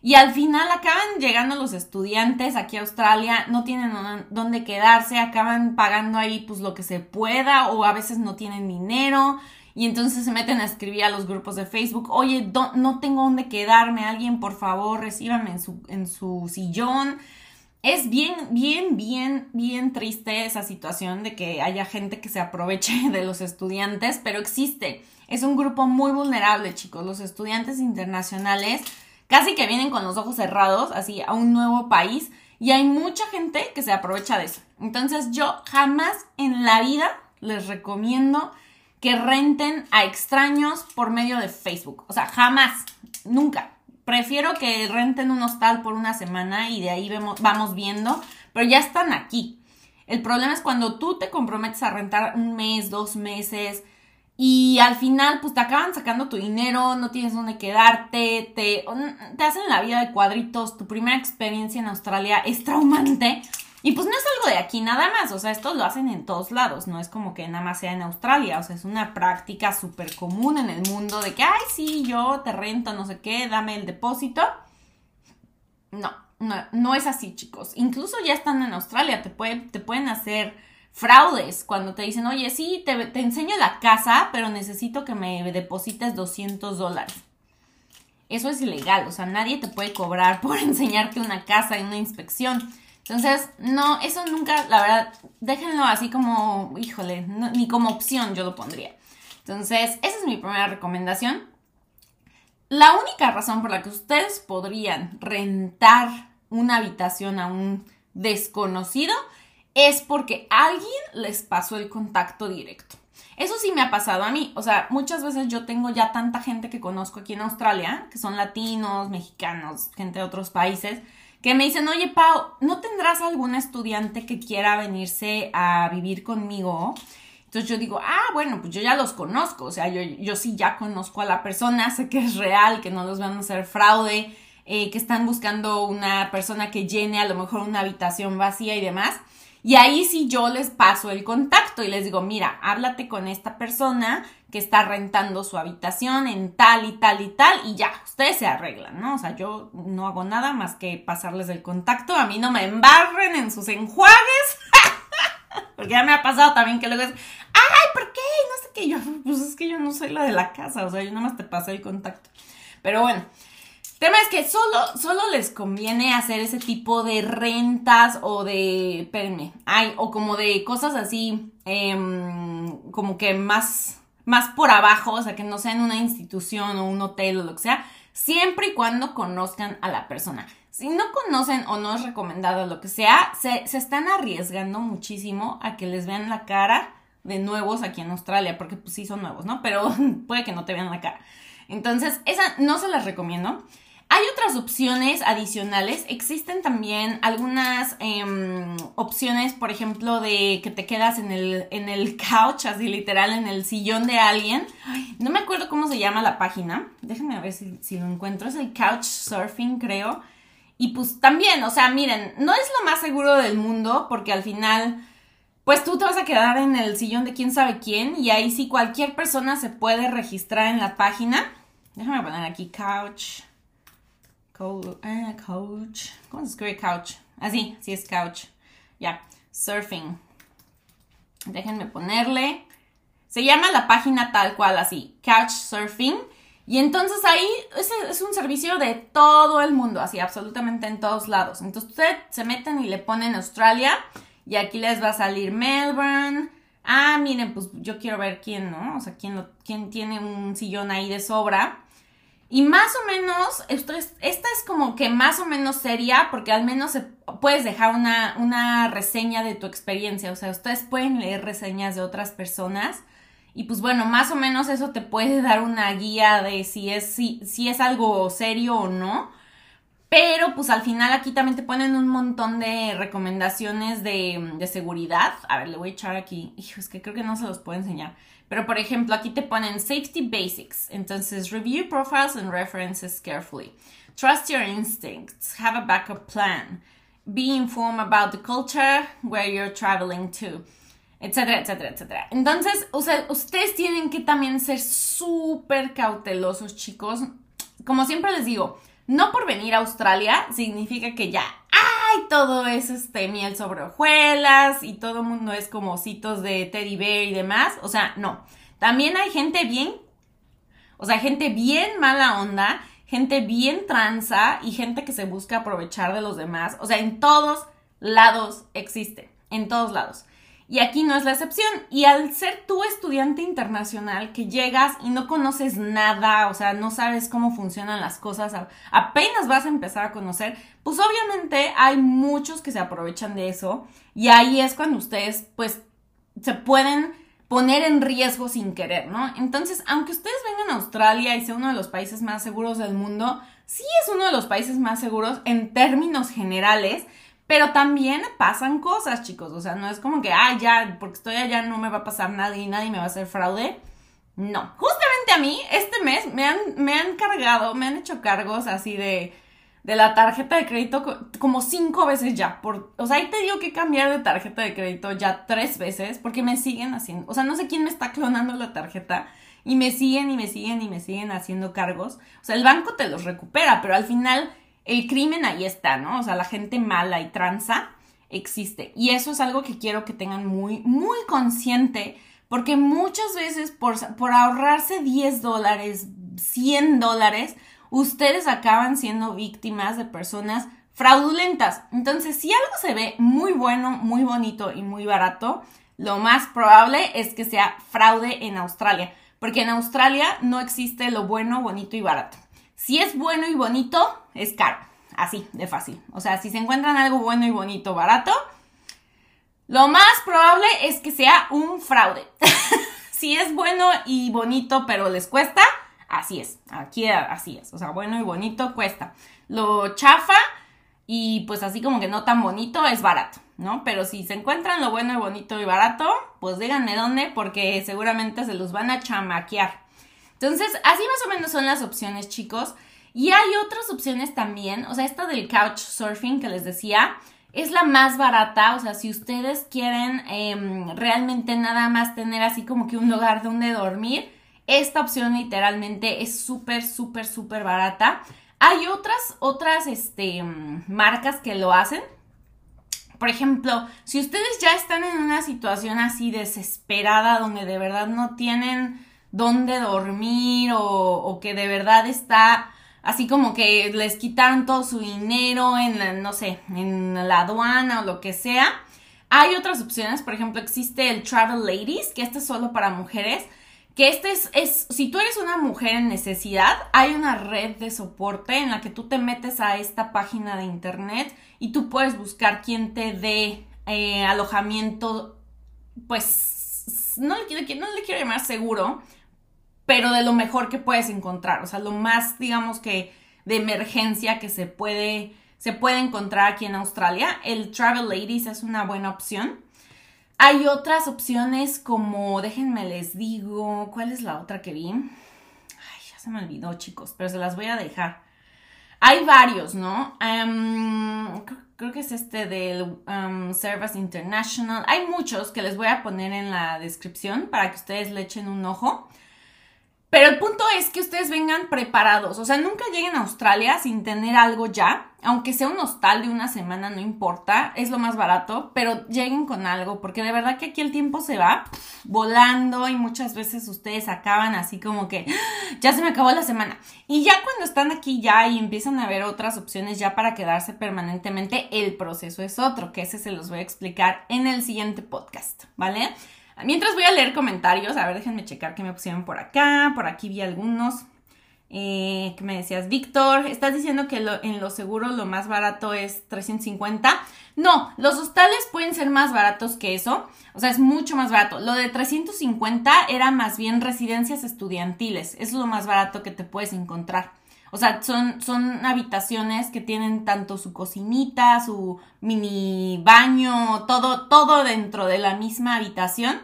Y al final acaban llegando los estudiantes aquí a Australia, no tienen dónde quedarse, acaban pagando ahí pues lo que se pueda o a veces no tienen dinero y entonces se meten a escribir a los grupos de Facebook, oye, no tengo dónde quedarme, alguien por favor recíbame en su, en su sillón. Es bien, bien, bien, bien triste esa situación de que haya gente que se aproveche de los estudiantes, pero existe. Es un grupo muy vulnerable, chicos. Los estudiantes internacionales casi que vienen con los ojos cerrados, así, a un nuevo país, y hay mucha gente que se aprovecha de eso. Entonces yo jamás en la vida les recomiendo que renten a extraños por medio de Facebook. O sea, jamás, nunca prefiero que renten un hostal por una semana y de ahí vemos, vamos viendo, pero ya están aquí. El problema es cuando tú te comprometes a rentar un mes, dos meses y al final, pues te acaban sacando tu dinero, no tienes dónde quedarte, te, te hacen la vida de cuadritos, tu primera experiencia en Australia es traumante. Y pues no es algo de aquí nada más, o sea, esto lo hacen en todos lados, no es como que nada más sea en Australia, o sea, es una práctica súper común en el mundo de que, ay, sí, yo te rento, no sé qué, dame el depósito. No, no, no es así, chicos. Incluso ya estando en Australia, te, te pueden hacer fraudes cuando te dicen, oye, sí, te, te enseño la casa, pero necesito que me deposites 200 dólares. Eso es ilegal, o sea, nadie te puede cobrar por enseñarte una casa en una inspección. Entonces, no, eso nunca, la verdad, déjenlo así como, híjole, ni como opción yo lo pondría. Entonces, esa es mi primera recomendación. La única razón por la que ustedes podrían rentar una habitación a un desconocido es porque alguien les pasó el contacto directo. Eso sí me ha pasado a mí. O sea, muchas veces yo tengo ya tanta gente que conozco aquí en Australia, que son latinos, mexicanos, gente de otros países, que me dicen, oye Pau, ¿no tendrás algún estudiante que quiera venirse a vivir conmigo? Entonces yo digo, ah, bueno, pues yo ya los conozco, o sea, yo, yo sí ya conozco a la persona, sé que es real, que no los van a hacer fraude, eh, que están buscando una persona que llene a lo mejor una habitación vacía y demás. Y ahí sí yo les paso el contacto y les digo, mira, háblate con esta persona que está rentando su habitación en tal y tal y tal y ya, ustedes se arreglan, ¿no? O sea, yo no hago nada más que pasarles el contacto, a mí no me embarren en sus enjuagues, porque ya me ha pasado también que luego es, ay, ¿por qué? No sé qué, yo, pues es que yo no soy la de la casa, o sea, yo nada más te paso el contacto. Pero bueno, tema es que solo, solo les conviene hacer ese tipo de rentas o de, espérenme, ay, o como de cosas así, em, como que más, más por abajo, o sea, que no sea en una institución o un hotel o lo que sea, siempre y cuando conozcan a la persona. Si no conocen o no es recomendado lo que sea, se, se están arriesgando muchísimo a que les vean la cara de nuevos aquí en Australia, porque pues sí son nuevos, ¿no? Pero puede que no te vean la cara. Entonces, esa no se las recomiendo. Hay otras opciones adicionales. Existen también algunas em, opciones, por ejemplo, de que te quedas en el, en el couch, así literal, en el sillón de alguien. no me acuerdo cómo se llama la página. Déjenme ver si, si lo encuentro. Es el couch surfing, creo. Y pues también, o sea, miren, no es lo más seguro del mundo porque al final, pues tú te vas a quedar en el sillón de quién sabe quién y ahí sí cualquier persona se puede registrar en la página. Déjame poner aquí couch eh, couch. ¿Cómo se escribe couch? Así, sí es couch. Ya, surfing. Déjenme ponerle. Se llama la página tal cual, así, couch surfing. Y entonces ahí es, es, un servicio de todo el mundo, así, absolutamente en todos lados. Entonces ustedes se meten y le ponen Australia y aquí les va a salir Melbourne. Ah, miren, pues yo quiero ver quién, ¿no? O sea, quién, quién tiene un sillón ahí de sobra. Y más o menos, esto es, esta es como que más o menos seria, porque al menos puedes dejar una, una reseña de tu experiencia. O sea, ustedes pueden leer reseñas de otras personas. Y pues bueno, más o menos eso te puede dar una guía de si es, si, si es algo serio o no. Pero pues al final aquí también te ponen un montón de recomendaciones de, de seguridad. A ver, le voy a echar aquí. Hijo, es que creo que no se los puedo enseñar. Pero por ejemplo, aquí te ponen safety basics. Entonces, review profiles and references carefully. Trust your instincts. Have a backup plan. Be informed about the culture where you're traveling to. Etcétera, etcétera, etcétera. Entonces, o sea, ustedes tienen que también ser súper cautelosos, chicos. Como siempre les digo, no por venir a Australia significa que ya todo es este miel sobre hojuelas y todo el mundo es como ositos de teddy bear y demás. O sea, no. También hay gente bien, o sea, gente bien mala onda, gente bien tranza y gente que se busca aprovechar de los demás. O sea, en todos lados existe, en todos lados. Y aquí no es la excepción. Y al ser tú estudiante internacional que llegas y no conoces nada, o sea, no sabes cómo funcionan las cosas, apenas vas a empezar a conocer, pues obviamente hay muchos que se aprovechan de eso. Y ahí es cuando ustedes, pues, se pueden poner en riesgo sin querer, ¿no? Entonces, aunque ustedes vengan a Australia y sea uno de los países más seguros del mundo, sí es uno de los países más seguros en términos generales, pero también pasan cosas, chicos. O sea, no es como que, ah, ya, porque estoy allá no me va a pasar nada y nadie me va a hacer fraude. No, justamente a mí este mes me han, me han cargado, me han hecho cargos así de, de la tarjeta de crédito como cinco veces ya. Por, o sea, he tenido que cambiar de tarjeta de crédito ya tres veces porque me siguen haciendo, o sea, no sé quién me está clonando la tarjeta y me siguen y me siguen y me siguen haciendo cargos. O sea, el banco te los recupera, pero al final el crimen ahí está, ¿no? O sea, la gente mala y tranza existe. Y eso es algo que quiero que tengan muy, muy consciente porque muchas veces por, por ahorrarse 10 dólares, 100 dólares, ustedes acaban siendo víctimas de personas fraudulentas. Entonces, si algo se ve muy bueno, muy bonito y muy barato, lo más probable es que sea fraude en Australia, porque en Australia no existe lo bueno, bonito y barato. Si es bueno y bonito, es caro. Así, de fácil. O sea, si se encuentran algo bueno y bonito, barato, lo más probable es que sea un fraude. si es bueno y bonito, pero les cuesta, así es. Aquí así es. O sea, bueno y bonito cuesta. Lo chafa y pues así como que no tan bonito es barato, ¿no? Pero si se encuentran lo bueno y bonito y barato, pues díganme dónde porque seguramente se los van a chamaquear. Entonces, así más o menos son las opciones, chicos. Y hay otras opciones también, o sea, esta del couch surfing que les decía, es la más barata, o sea, si ustedes quieren em, realmente nada más tener así como que un lugar donde dormir, esta opción literalmente es súper, súper, súper barata. Hay otras, otras, este, marcas que lo hacen. Por ejemplo, si ustedes ya están en una situación así desesperada donde de verdad no tienen dónde dormir o, o que de verdad está así como que les quitaron todo su dinero en, no sé, en la aduana o lo que sea. Hay otras opciones, por ejemplo, existe el Travel Ladies, que este es solo para mujeres, que este es, es, si tú eres una mujer en necesidad, hay una red de soporte en la que tú te metes a esta página de internet y tú puedes buscar quien te dé eh, alojamiento, pues, no le, no le quiero llamar seguro, pero de lo mejor que puedes encontrar, o sea, lo más, digamos que de emergencia que se puede, se puede encontrar aquí en Australia. El Travel Ladies es una buena opción. Hay otras opciones como, déjenme les digo, ¿cuál es la otra que vi? Ay, ya se me olvidó, chicos, pero se las voy a dejar. Hay varios, ¿no? Em, creo, que es este del um, Service International. Hay muchos que les voy a poner en la descripción para que ustedes le echen un ojo. Pero el punto es que ustedes vengan preparados, o sea, nunca lleguen a Australia sin tener algo ya, aunque sea un hostal de una semana, no importa, es lo más barato, pero lleguen con algo, porque de verdad que aquí el tiempo se va volando. Y muchas veces ustedes acaban así como que ah, ya se me acabó la semana. Y ya cuando están aquí ya y empiezan a ver otras opciones ya para quedarse permanentemente, el proceso es otro, que ese se los voy a explicar en el siguiente podcast, ¿vale? Mientras voy a leer comentarios, a ver, déjenme checar qué me pusieron por acá. Por aquí vi algunos. Eh, ¿Qué me decías? Víctor, estás diciendo que en los seguros lo más barato es 350. No, los hostales pueden ser más baratos que eso. O sea, es mucho más barato. Lo de 350 era más bien residencias estudiantiles. Es lo más barato que te puedes encontrar. O sea, son, son habitaciones que tienen tanto su cocinita, su mini baño, todo, todo dentro de la misma habitación.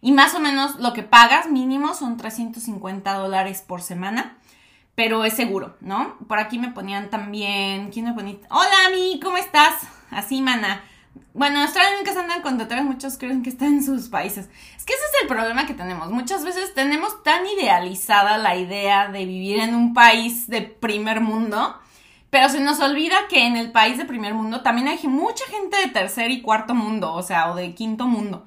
Y más o menos lo que pagas mínimo son 350 dólares por semana. Pero es seguro, ¿no? Por aquí me ponían también. ¿Quién me ponía? Hola, Ami, ¿cómo estás? Así, mana. Bueno, en Australia se andan con muchos creen que están en sus países. Es que ese es el problema que tenemos. Muchas veces tenemos tan idealizada la idea de vivir en un país de primer mundo, pero se nos olvida que en el país de primer mundo también hay mucha gente de tercer y cuarto mundo, o sea, o de quinto mundo.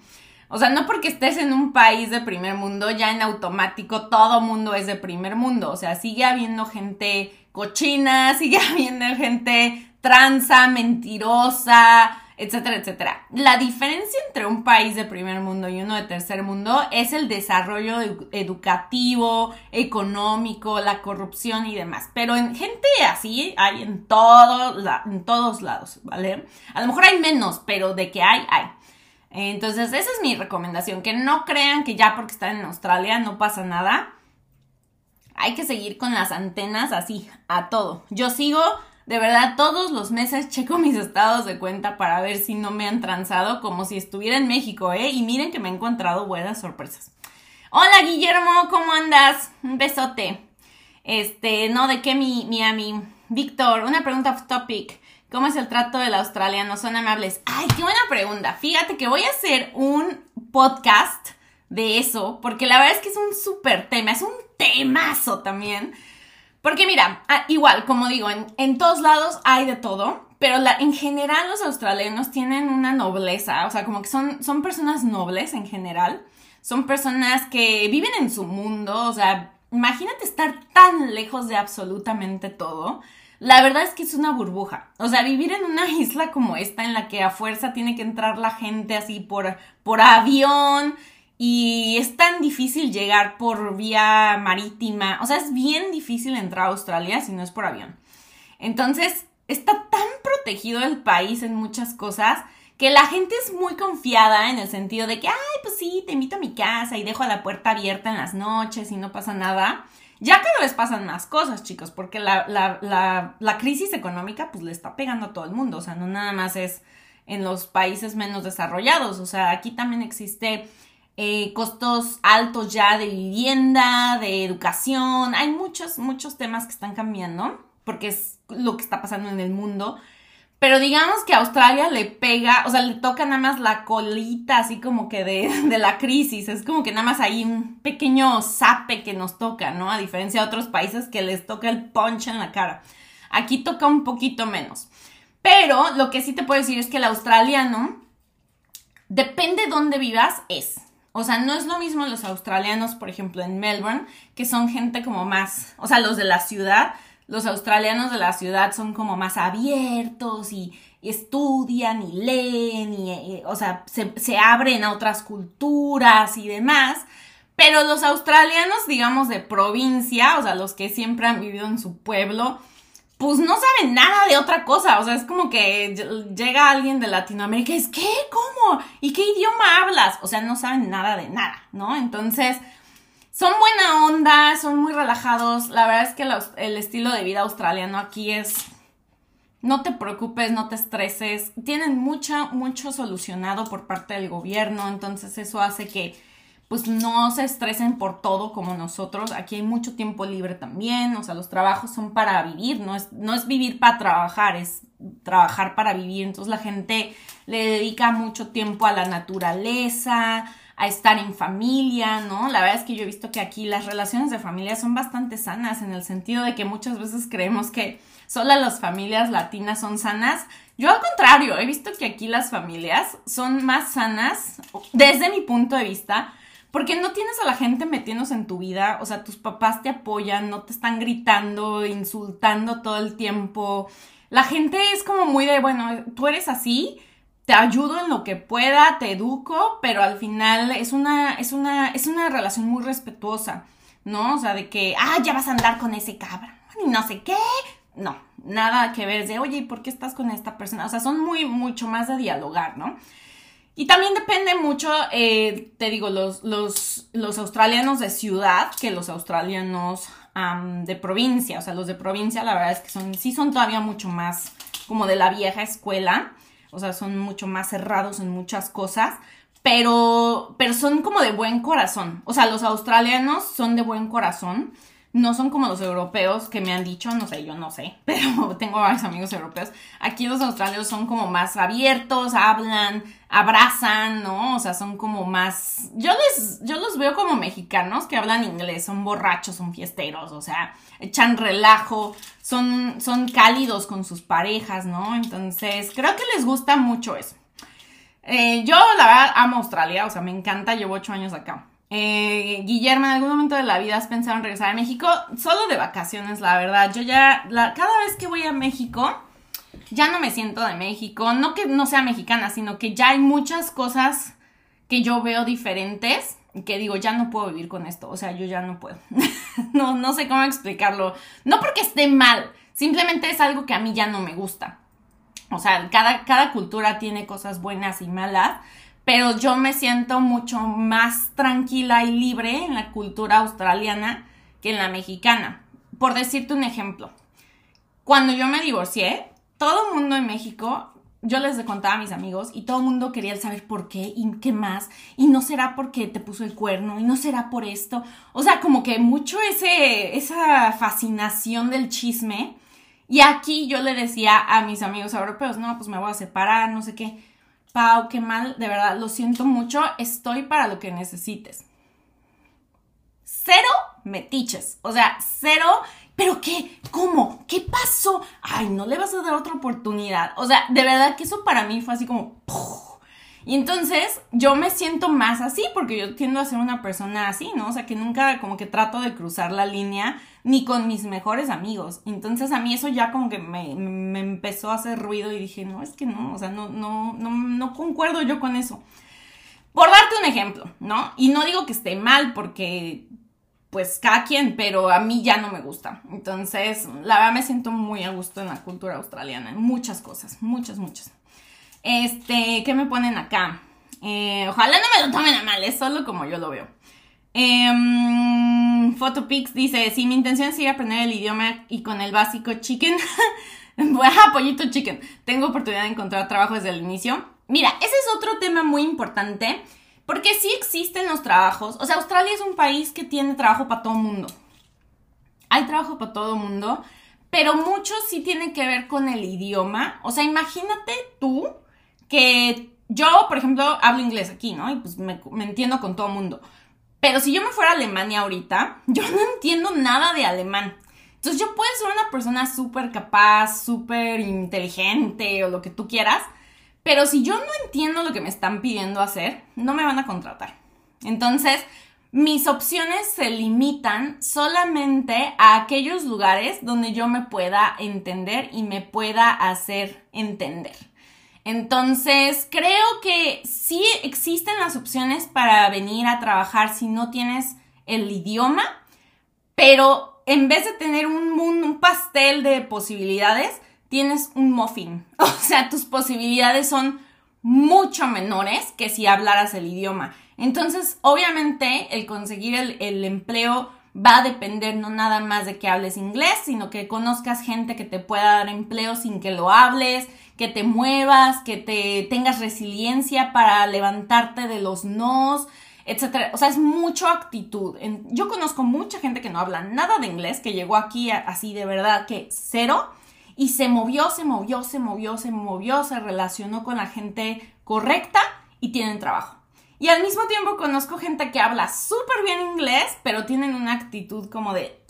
O sea, no porque estés en un país de primer mundo, ya en automático todo mundo es de primer mundo. O sea, sigue habiendo gente cochina, sigue habiendo gente tranza, mentirosa, etcétera, etcétera. La diferencia entre un país de primer mundo y uno de tercer mundo es el desarrollo educativo, económico, la corrupción y demás. Pero en gente así hay en, todo, en todos lados, ¿vale? A lo mejor hay menos, pero de que hay, hay. Entonces, esa es mi recomendación, que no crean que ya porque están en Australia no pasa nada. Hay que seguir con las antenas así, a todo. Yo sigo de verdad, todos los meses checo mis estados de cuenta para ver si no me han transado como si estuviera en México, ¿eh? Y miren que me he encontrado buenas sorpresas. Hola Guillermo, ¿cómo andas? Un besote. Este, no, ¿de qué mi, mi, mi Víctor, una pregunta off topic. ¿Cómo es el trato del australiano? ¿Son amables? Ay, qué buena pregunta. Fíjate que voy a hacer un podcast de eso, porque la verdad es que es un súper tema, es un temazo también. Porque mira, ah, igual, como digo, en, todos lados hay de todo, pero en general los australianos tienen una nobleza, o sea, como que son, son personas nobles en general son personas que viven en su mundo, o sea, imagínate estar tan lejos de absolutamente todo. La verdad es que es una burbuja. O sea, vivir en una isla como esta en la que a fuerza tiene que entrar la gente así por, por avión y es tan difícil llegar por vía marítima. O sea, es bien difícil entrar a Australia si no es por avión. Entonces, está tan protegido el país en muchas cosas que la gente es muy confiada en el sentido de que, ay, pues sí, te invito a mi casa y dejo la puerta abierta en las noches y no pasa nada. Ya cada vez pasan más cosas, chicos, porque la, la, la, crisis económica pues le está pegando a todo el mundo, o sea, no nada más es en los países menos desarrollados, o sea, aquí también existe eh, costos altos ya de vivienda, de educación, hay muchos, muchos temas que están cambiando, porque es lo que está pasando en el mundo pero digamos que a Australia le pega, o sea, le toca nada más la colita así como que de, de, la crisis. Es como que nada más hay un pequeño zape que nos toca, ¿no? A diferencia de otros países que les toca el punch en la cara. Aquí toca un poquito menos. Pero lo que sí te puedo decir es que el australiano, depende dónde vivas, es. O sea, no es lo mismo los australianos, por ejemplo, en Melbourne, que son gente como más, o sea, los de la ciudad, los australianos de la ciudad son como más abiertos y, estudian y leen y, eh, o sea, se, abren a otras culturas y demás. Pero los australianos, digamos, de provincia, o sea, los que siempre han vivido en su pueblo, pues no saben nada de otra cosa. O sea, es como que llega alguien de Latinoamérica y es, ¿qué? ¿Cómo? ¿Y qué idioma hablas? O sea, no saben nada de nada, ¿no? Entonces, son buena onda, son muy relajados. La verdad es que el estilo de vida australiano aquí es no te preocupes, no te estreses. Tienen mucha, mucho solucionado por parte del gobierno, entonces eso hace que pues no se estresen por todo como nosotros. Aquí hay mucho tiempo libre también, o sea, los trabajos son para vivir, no es, no es vivir para trabajar, es trabajar para vivir. Entonces la gente le dedica mucho tiempo a la naturaleza, a estar en familia, ¿no? La verdad es que yo he visto que aquí las relaciones de familia son bastante sanas en el sentido de que muchas veces creemos que solo las familias latinas son sanas. Yo al contrario, he visto que aquí las familias son más sanas desde mi punto de vista. Porque no tienes a la gente metiéndose en tu vida, o sea, tus papás te apoyan, no te están gritando, insultando todo el tiempo. La gente es como muy de, bueno, tú eres así, te ayudo en lo que pueda, te educo, pero al final es una, es una, es una relación muy respetuosa, ¿no? O sea, de que, ah, ya vas a andar con ese cabrón y no sé qué. No, nada que ver de, oye, ¿y por qué estás con esta persona? O sea, son muy, mucho más de dialogar, ¿no? Y también depende mucho, eh, te digo, los, los, los, australianos de ciudad que los australianos de provincia. O sea, los de provincia, la verdad es que son, sí son todavía mucho más como de la vieja escuela o sea, son mucho más cerrados en muchas cosas, pero, pero son como de buen corazón. O sea, los australianos son de buen corazón. No son como los europeos que me han dicho, no sé, yo no sé, pero tengo varios amigos europeos. Aquí los australianos son como más abiertos, hablan, abrazan, ¿no? O sea, son como más. Yo les, yo los veo como mexicanos que hablan inglés, son borrachos, son fiesteros, o sea, echan relajo, son, son cálidos con sus parejas, ¿no? Entonces, creo que les gusta mucho eso. Eh, yo, la verdad, amo Australia, o sea, me encanta, llevo ocho años acá. Eh, Guillermo, ¿en algún momento de la vida has pensado en regresar a México? Solo de vacaciones, la verdad. Yo ya, cada vez que voy a México, ya no me siento de México. No que no sea mexicana, sino que ya hay muchas cosas que yo veo diferentes. Que digo, ya no puedo vivir con esto. O sea, yo ya no puedo. no, no sé cómo explicarlo. No porque esté mal, simplemente es algo que a mí ya no me gusta. O sea, cada, cada cultura tiene cosas buenas y malas pero yo me siento mucho más tranquila y libre en la cultura australiana que en la mexicana. Por decirte un ejemplo, cuando yo me divorcié, todo el mundo en México yo les contaba a mis amigos y todo el mundo quería saber por qué y qué más. Y no será porque te puso el cuerno y no será por esto. O sea, como que mucho ese, esa fascinación del chisme. Y aquí yo le decía a mis amigos europeos, no, pues me voy a separar, no sé qué. Pau, qué mal, de verdad, lo siento mucho, estoy para lo que necesites. Cero metiches, o sea, cero ¿Pero qué? ¿Cómo? ¿Qué pasó? Ay, no le vas a dar otra oportunidad. O sea, de verdad que eso para mí fue así como... Y entonces yo me siento más así porque yo tiendo a ser una persona así, ¿no? O sea, que nunca como que trato de cruzar la línea ni con mis mejores amigos. Entonces a mí eso ya como que me, me empezó a hacer ruido y dije, no, es que no, o sea, no, no, no, no concuerdo yo con eso. Por darte un ejemplo, ¿no? Y no digo que esté mal porque pues cada quien, pero a mí ya no me gusta. Entonces, la verdad me siento muy a gusto en la cultura australiana, en muchas cosas, muchas, muchas. Este, ¿qué me ponen acá? Eh, ojalá no me lo tomen a mal, es solo como yo lo veo. Eh, Photopix dice, si mi intención es ir a aprender el idioma y con el básico chicken, Ajá, pollito chicken, tengo oportunidad de encontrar trabajo desde el inicio. Mira, ese es otro tema muy importante porque sí existen los trabajos. O sea, Australia es un país que tiene trabajo para todo mundo. Hay trabajo para todo mundo, pero mucho sí tiene que ver con el idioma. O sea, imagínate tú que yo, por ejemplo, hablo inglés aquí, ¿no? Y pues me, entiendo con todo mundo. Pero si yo me fuera a Alemania ahorita, yo no entiendo nada de alemán. Entonces yo puedo ser una persona súper capaz, súper inteligente o lo que tú quieras, pero si yo no entiendo lo que me están pidiendo hacer, no me van a contratar. Entonces, mis opciones se limitan solamente a aquellos lugares donde yo me pueda entender y me pueda hacer entender. Entonces, creo que sí existen las opciones para venir a trabajar si no tienes el idioma, pero en vez de tener un, un pastel de posibilidades, tienes un muffin. O sea, tus posibilidades son mucho menores que si hablaras el idioma. Entonces, obviamente, el conseguir el, empleo va a depender no nada más de que hables inglés, sino que conozcas gente que te pueda dar empleo sin que lo hables, que te muevas, que te tengas resiliencia para levantarte de los nos, etcétera. O sea, es mucho actitud. Yo conozco mucha gente que no habla nada de inglés, que llegó aquí así de verdad que cero y se movió, se movió, se movió, se movió, se relacionó con la gente correcta y tienen trabajo. Y al mismo tiempo conozco gente que habla súper bien inglés, pero tienen una actitud como de,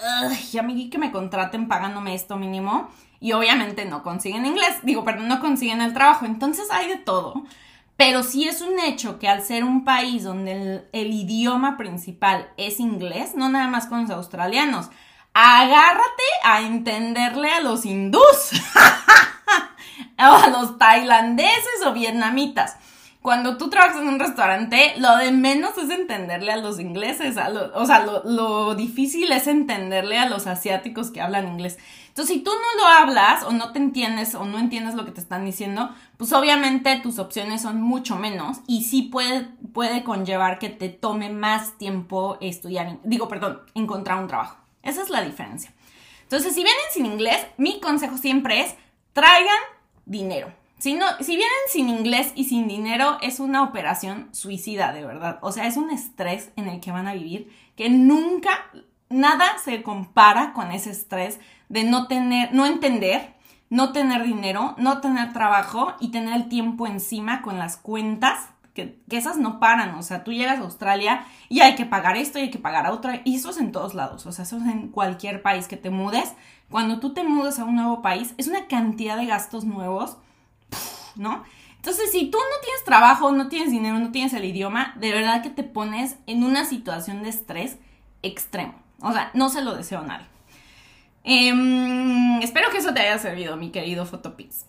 ya me que me contraten pagándome esto mínimo. Y obviamente no consiguen inglés, digo, perdón, no consiguen el trabajo. Entonces hay de todo. Pero sí es un hecho que al ser un país donde el, idioma principal es inglés, no nada más con los australianos, agárrate a entenderle a los hindús, o a los tailandeses o vietnamitas. Cuando tú trabajas en un restaurante, lo de menos es entenderle a los ingleses, o sea, lo, lo difícil es entenderle a los asiáticos que hablan inglés. Entonces, si tú no lo hablas o no te entiendes o no entiendes lo que te están diciendo, pues obviamente tus opciones son mucho menos y sí puede, puede conllevar que te tome más tiempo estudiar, digo, perdón, encontrar un trabajo. Esa es la diferencia. Entonces, si vienen sin inglés, mi consejo siempre es traigan dinero. Si, no, si vienen sin inglés y sin dinero, es una operación suicida, de verdad. O sea, es un estrés en el que van a vivir que nunca, nada se compara con ese estrés de no tener, no entender, no tener dinero, no tener trabajo y tener el tiempo encima con las cuentas que, esas no paran, o sea, tú llegas a Australia y hay que pagar esto y hay que pagar a otra, y eso es en todos lados, o sea, eso es en cualquier país que te mudes. Cuando tú te mudas a un nuevo país, es una cantidad de gastos nuevos, ¿no? Entonces, si tú no tienes trabajo, no tienes dinero, no tienes el idioma, de verdad que te pones en una situación de estrés extremo. O sea, no se lo deseo a nadie. Em, espero que eso te haya servido, mi querido Photopix.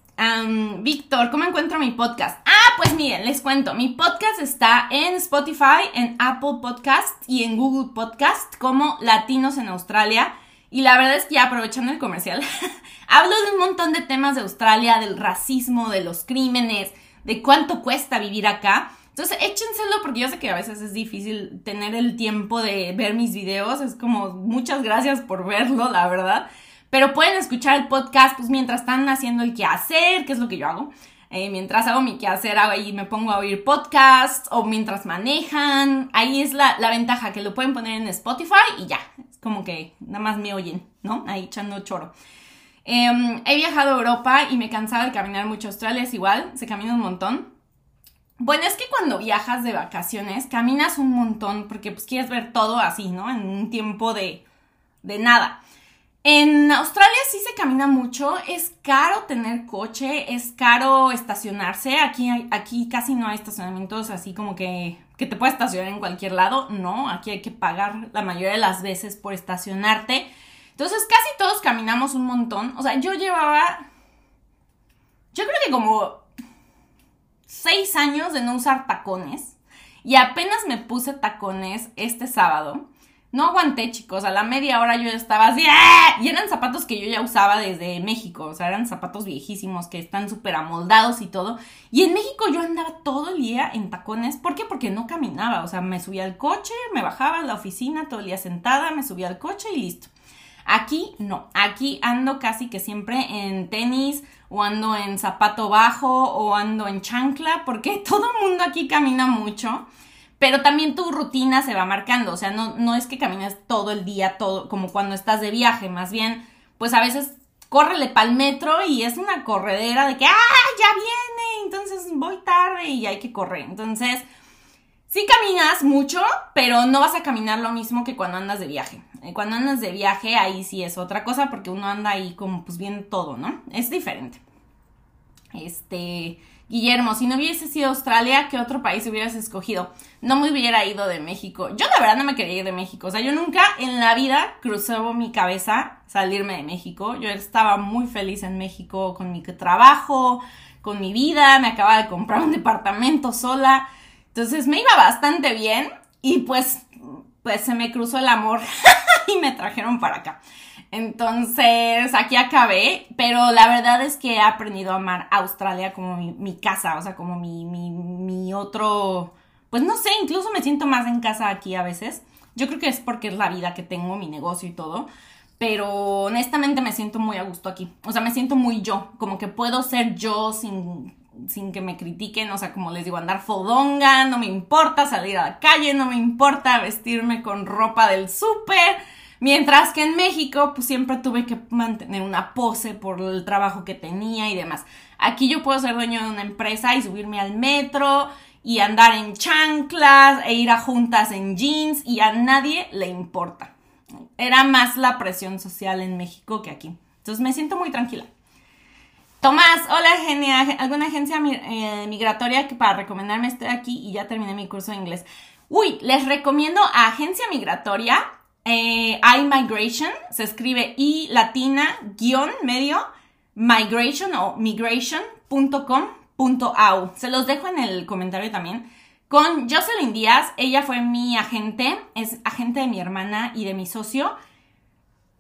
Víctor, ¿cómo encuentro mi podcast? Ah, pues miren, les cuento. Mi podcast está en Spotify, en Apple Podcast y en Google Podcast como Latinos en Australia. Y la verdad es que ya aprovechando el comercial, hablo de un montón de temas de Australia, del racismo, de los crímenes, de cuánto cuesta vivir acá. Entonces échenselo porque yo sé que a veces es difícil tener el tiempo de ver mis videos. Es como muchas gracias por verlo, la verdad pero pueden escuchar el podcast pues mientras están haciendo el quehacer, que es lo que yo hago. Eh, mientras hago mi quehacer, ahí me pongo a oír podcasts o mientras manejan. Ahí es la, la ventaja, que lo pueden poner en Spotify y ya. Es como que nada más me oyen, ¿no? Ahí echando choro. Em, he viajado a Europa y me cansaba de caminar mucho. Australia es igual, se camina un montón. Bueno, es que cuando viajas de vacaciones, caminas un montón porque pues quieres ver todo así, ¿no? En un tiempo de, de nada. En Australia sí se camina mucho, es caro tener coche, es caro estacionarse, aquí, aquí casi no hay estacionamientos así como que, que te puedes estacionar en cualquier lado, no, aquí hay que pagar la mayoría de las veces por estacionarte. Entonces casi todos caminamos un montón, o sea, yo llevaba, yo creo que como seis años de no usar tacones y apenas me puse tacones este sábado. No aguanté, chicos. A la media hora yo estaba así. ¡ah! Y eran zapatos que yo ya usaba desde México. O sea, eran zapatos viejísimos que están súper amoldados y todo. Y en México yo andaba todo el día en tacones. ¿Por qué? Porque no caminaba. O sea, me subía al coche, me bajaba a la oficina todo el día sentada, me subía al coche y listo. Aquí no. Aquí ando casi que siempre en tenis o ando en zapato bajo o ando en chancla porque todo el mundo aquí camina mucho pero también tu rutina se va marcando, o sea, no, no es que camines todo el día, todo, como cuando estás de viaje, más bien, pues a veces córrele para el metro y es una corredera de que, ah, ya viene, entonces voy tarde y hay que correr. Entonces, sí caminas mucho, pero no vas a caminar lo mismo que cuando andas de viaje. Eh, cuando andas de viaje, ahí sí es otra cosa porque uno anda ahí como pues viendo todo, ¿no? Es diferente. Este, Guillermo, si no hubiese sido Australia, ¿qué otro país hubieras escogido? No me hubiera ido de México. Yo la verdad no me quería ir de México. O sea, yo nunca en la vida cruzó mi cabeza salirme de México. Yo estaba muy feliz en México con mi trabajo, con mi vida. Me acababa de comprar un departamento sola. Entonces me iba bastante bien y pues, pues se me cruzó el amor y me trajeron para acá. Entonces, aquí acabé, pero la verdad es que he aprendido a amar Australia como mi, casa, o sea, como mi, mi, mi otro, pues no sé, incluso me siento más en casa aquí a veces. Yo creo que es porque es la vida que tengo, mi negocio y todo. Pero honestamente me siento muy a gusto aquí. O sea, me siento muy yo. Como que puedo ser yo sin, sin que me critiquen. O sea, como les digo, andar fodonga. No me importa salir a la calle. No me importa vestirme con ropa del súper Mientras que en México, pues siempre tuve que mantener una pose por el trabajo que tenía y demás. Aquí yo puedo ser dueño de una empresa y subirme al metro y andar en chanclas e ir a juntas en jeans y a nadie le importa. Era más la presión social en México que aquí. Entonces me siento muy tranquila. Tomás, hola, genia, ¿alguna agencia eh, migratoria que para recomendarme estoy aquí y ya terminé mi curso de inglés? Uy, les recomiendo a Agencia Migratoria eh, iMigration, se escribe i latina guion medio migration o migration.com.au. Se los dejo en el comentario también. Con Jocelyn Díaz, ella fue mi agente, es agente de mi hermana y de mi socio.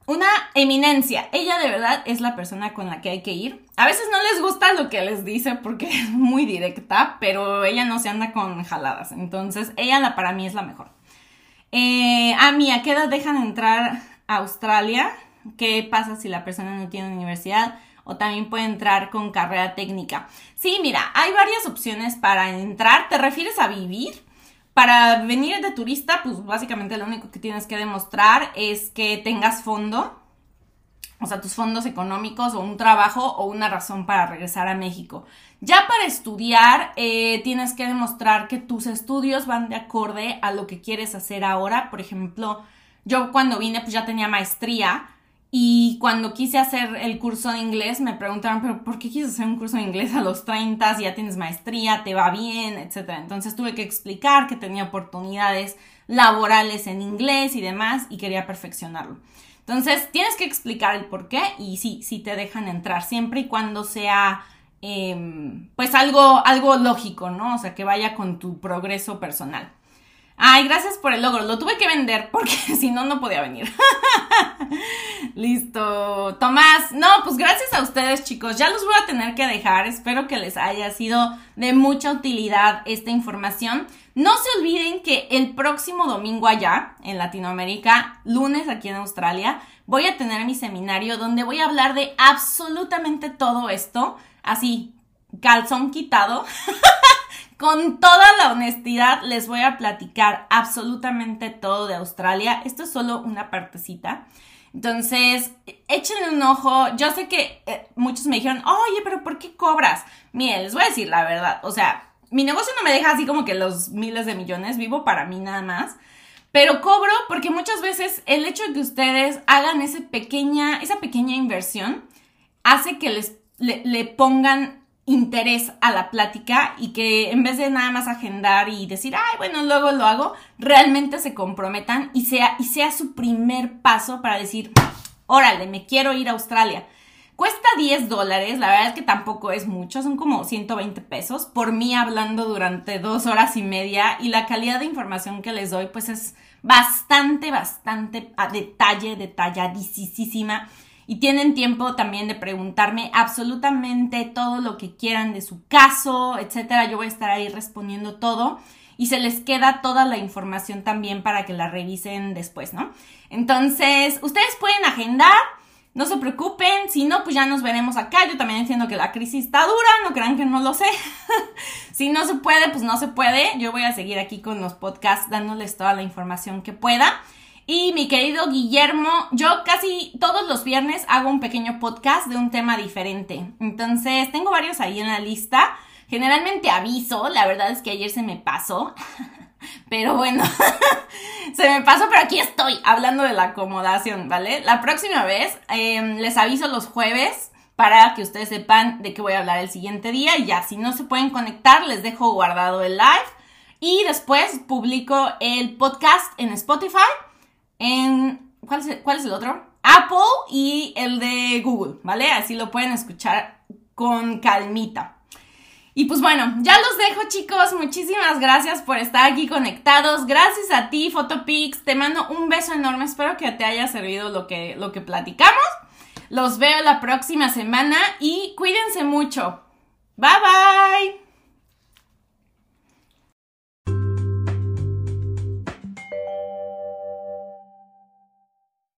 Una eminencia. Ella de verdad es la persona con la que hay que ir. A veces no les gusta lo que les dice porque es muy directa, pero ella no se anda con jaladas. Entonces, ella la, para mí es la mejor. Eh, a mí, ¿a qué edad dejan entrar a Australia? ¿Qué pasa si la persona no tiene universidad? O también puede entrar con carrera técnica. Sí, mira, hay varias opciones para entrar. ¿Te refieres a vivir? Para venir de turista, pues básicamente lo único que tienes que demostrar es que tengas fondo, o sea, tus fondos económicos o un trabajo o una razón para regresar a México. Ya para estudiar, eh, tienes que demostrar que tus estudios van de acorde a lo que quieres hacer ahora. Por ejemplo, yo cuando vine, pues ya tenía maestría. Y cuando quise hacer el curso de inglés, me preguntaron, pero ¿por qué quieres hacer un curso de inglés a los 30? Si ya tienes maestría, te va bien, etc. Entonces tuve que explicar que tenía oportunidades laborales en inglés y demás y quería perfeccionarlo. Entonces tienes que explicar el por qué y sí, sí te dejan entrar siempre y cuando sea Em, pues algo, algo lógico, ¿no? O sea, que vaya con tu progreso personal. Ay, gracias por el logro. Lo tuve que vender porque si no, no podía venir. Listo. Tomás, no, pues gracias a ustedes, chicos. Ya los voy a tener que dejar. Espero que les haya sido de mucha utilidad esta información. No se olviden que el próximo domingo allá, en Latinoamérica, lunes aquí en Australia, voy a tener mi seminario donde voy a hablar de absolutamente todo esto así, calzón quitado. Con toda la honestidad les voy a platicar absolutamente todo de Australia. Esto es solo una partecita. Entonces, échenle un ojo. Yo sé que eh, muchos me dijeron, oye, pero ¿por qué cobras? Miren, les voy a decir la verdad. O sea, mi negocio no me deja así como que los miles de millones. Vivo para mí nada más. Pero cobro porque muchas veces el hecho de que ustedes hagan ese pequeña, esa pequeña inversión hace que les le pongan interés a la plática y que en vez de nada más agendar y decir, ay, bueno, luego lo hago, realmente se comprometan y sea, y sea su primer paso para decir, órale, me quiero ir a Australia. Cuesta 10 dólares, la verdad es que tampoco es mucho, son como 120 pesos por mí hablando durante dos horas y media y la calidad de información que les doy pues es bastante, bastante a detalle, detalladísima y tienen tiempo también de preguntarme absolutamente todo lo que quieran de su caso, etcétera. Yo voy a estar ahí respondiendo todo y se les queda toda la información también para que la revisen después, ¿no? Entonces, ustedes pueden agendar, no se preocupen, si no, pues ya nos veremos acá. Yo también entiendo que la crisis está dura, no crean que no lo sé. si no se puede, pues no se puede. Yo voy a seguir aquí con los podcasts dándoles toda la información que pueda. Y mi querido Guillermo, yo casi todos los viernes hago un pequeño podcast de un tema diferente. Entonces, tengo varios ahí en la lista. Generalmente aviso, la verdad es que ayer se me pasó. Pero bueno, se me pasó, pero aquí estoy hablando de la acomodación, ¿vale? La próxima vez em, les aviso los jueves para que ustedes sepan de qué voy a hablar el siguiente día y ya, si no se pueden conectar, les dejo guardado el live y después publico el podcast en Spotify en... ¿cuál es, ¿Cuál es el otro? Apple y el de Google, ¿vale? Así lo pueden escuchar con calmita. Y pues bueno, ya los dejo chicos, muchísimas gracias por estar aquí conectados, gracias a ti Photopix, te mando un beso enorme, espero que te haya servido lo que, lo que platicamos, los veo la próxima semana y cuídense mucho, bye bye.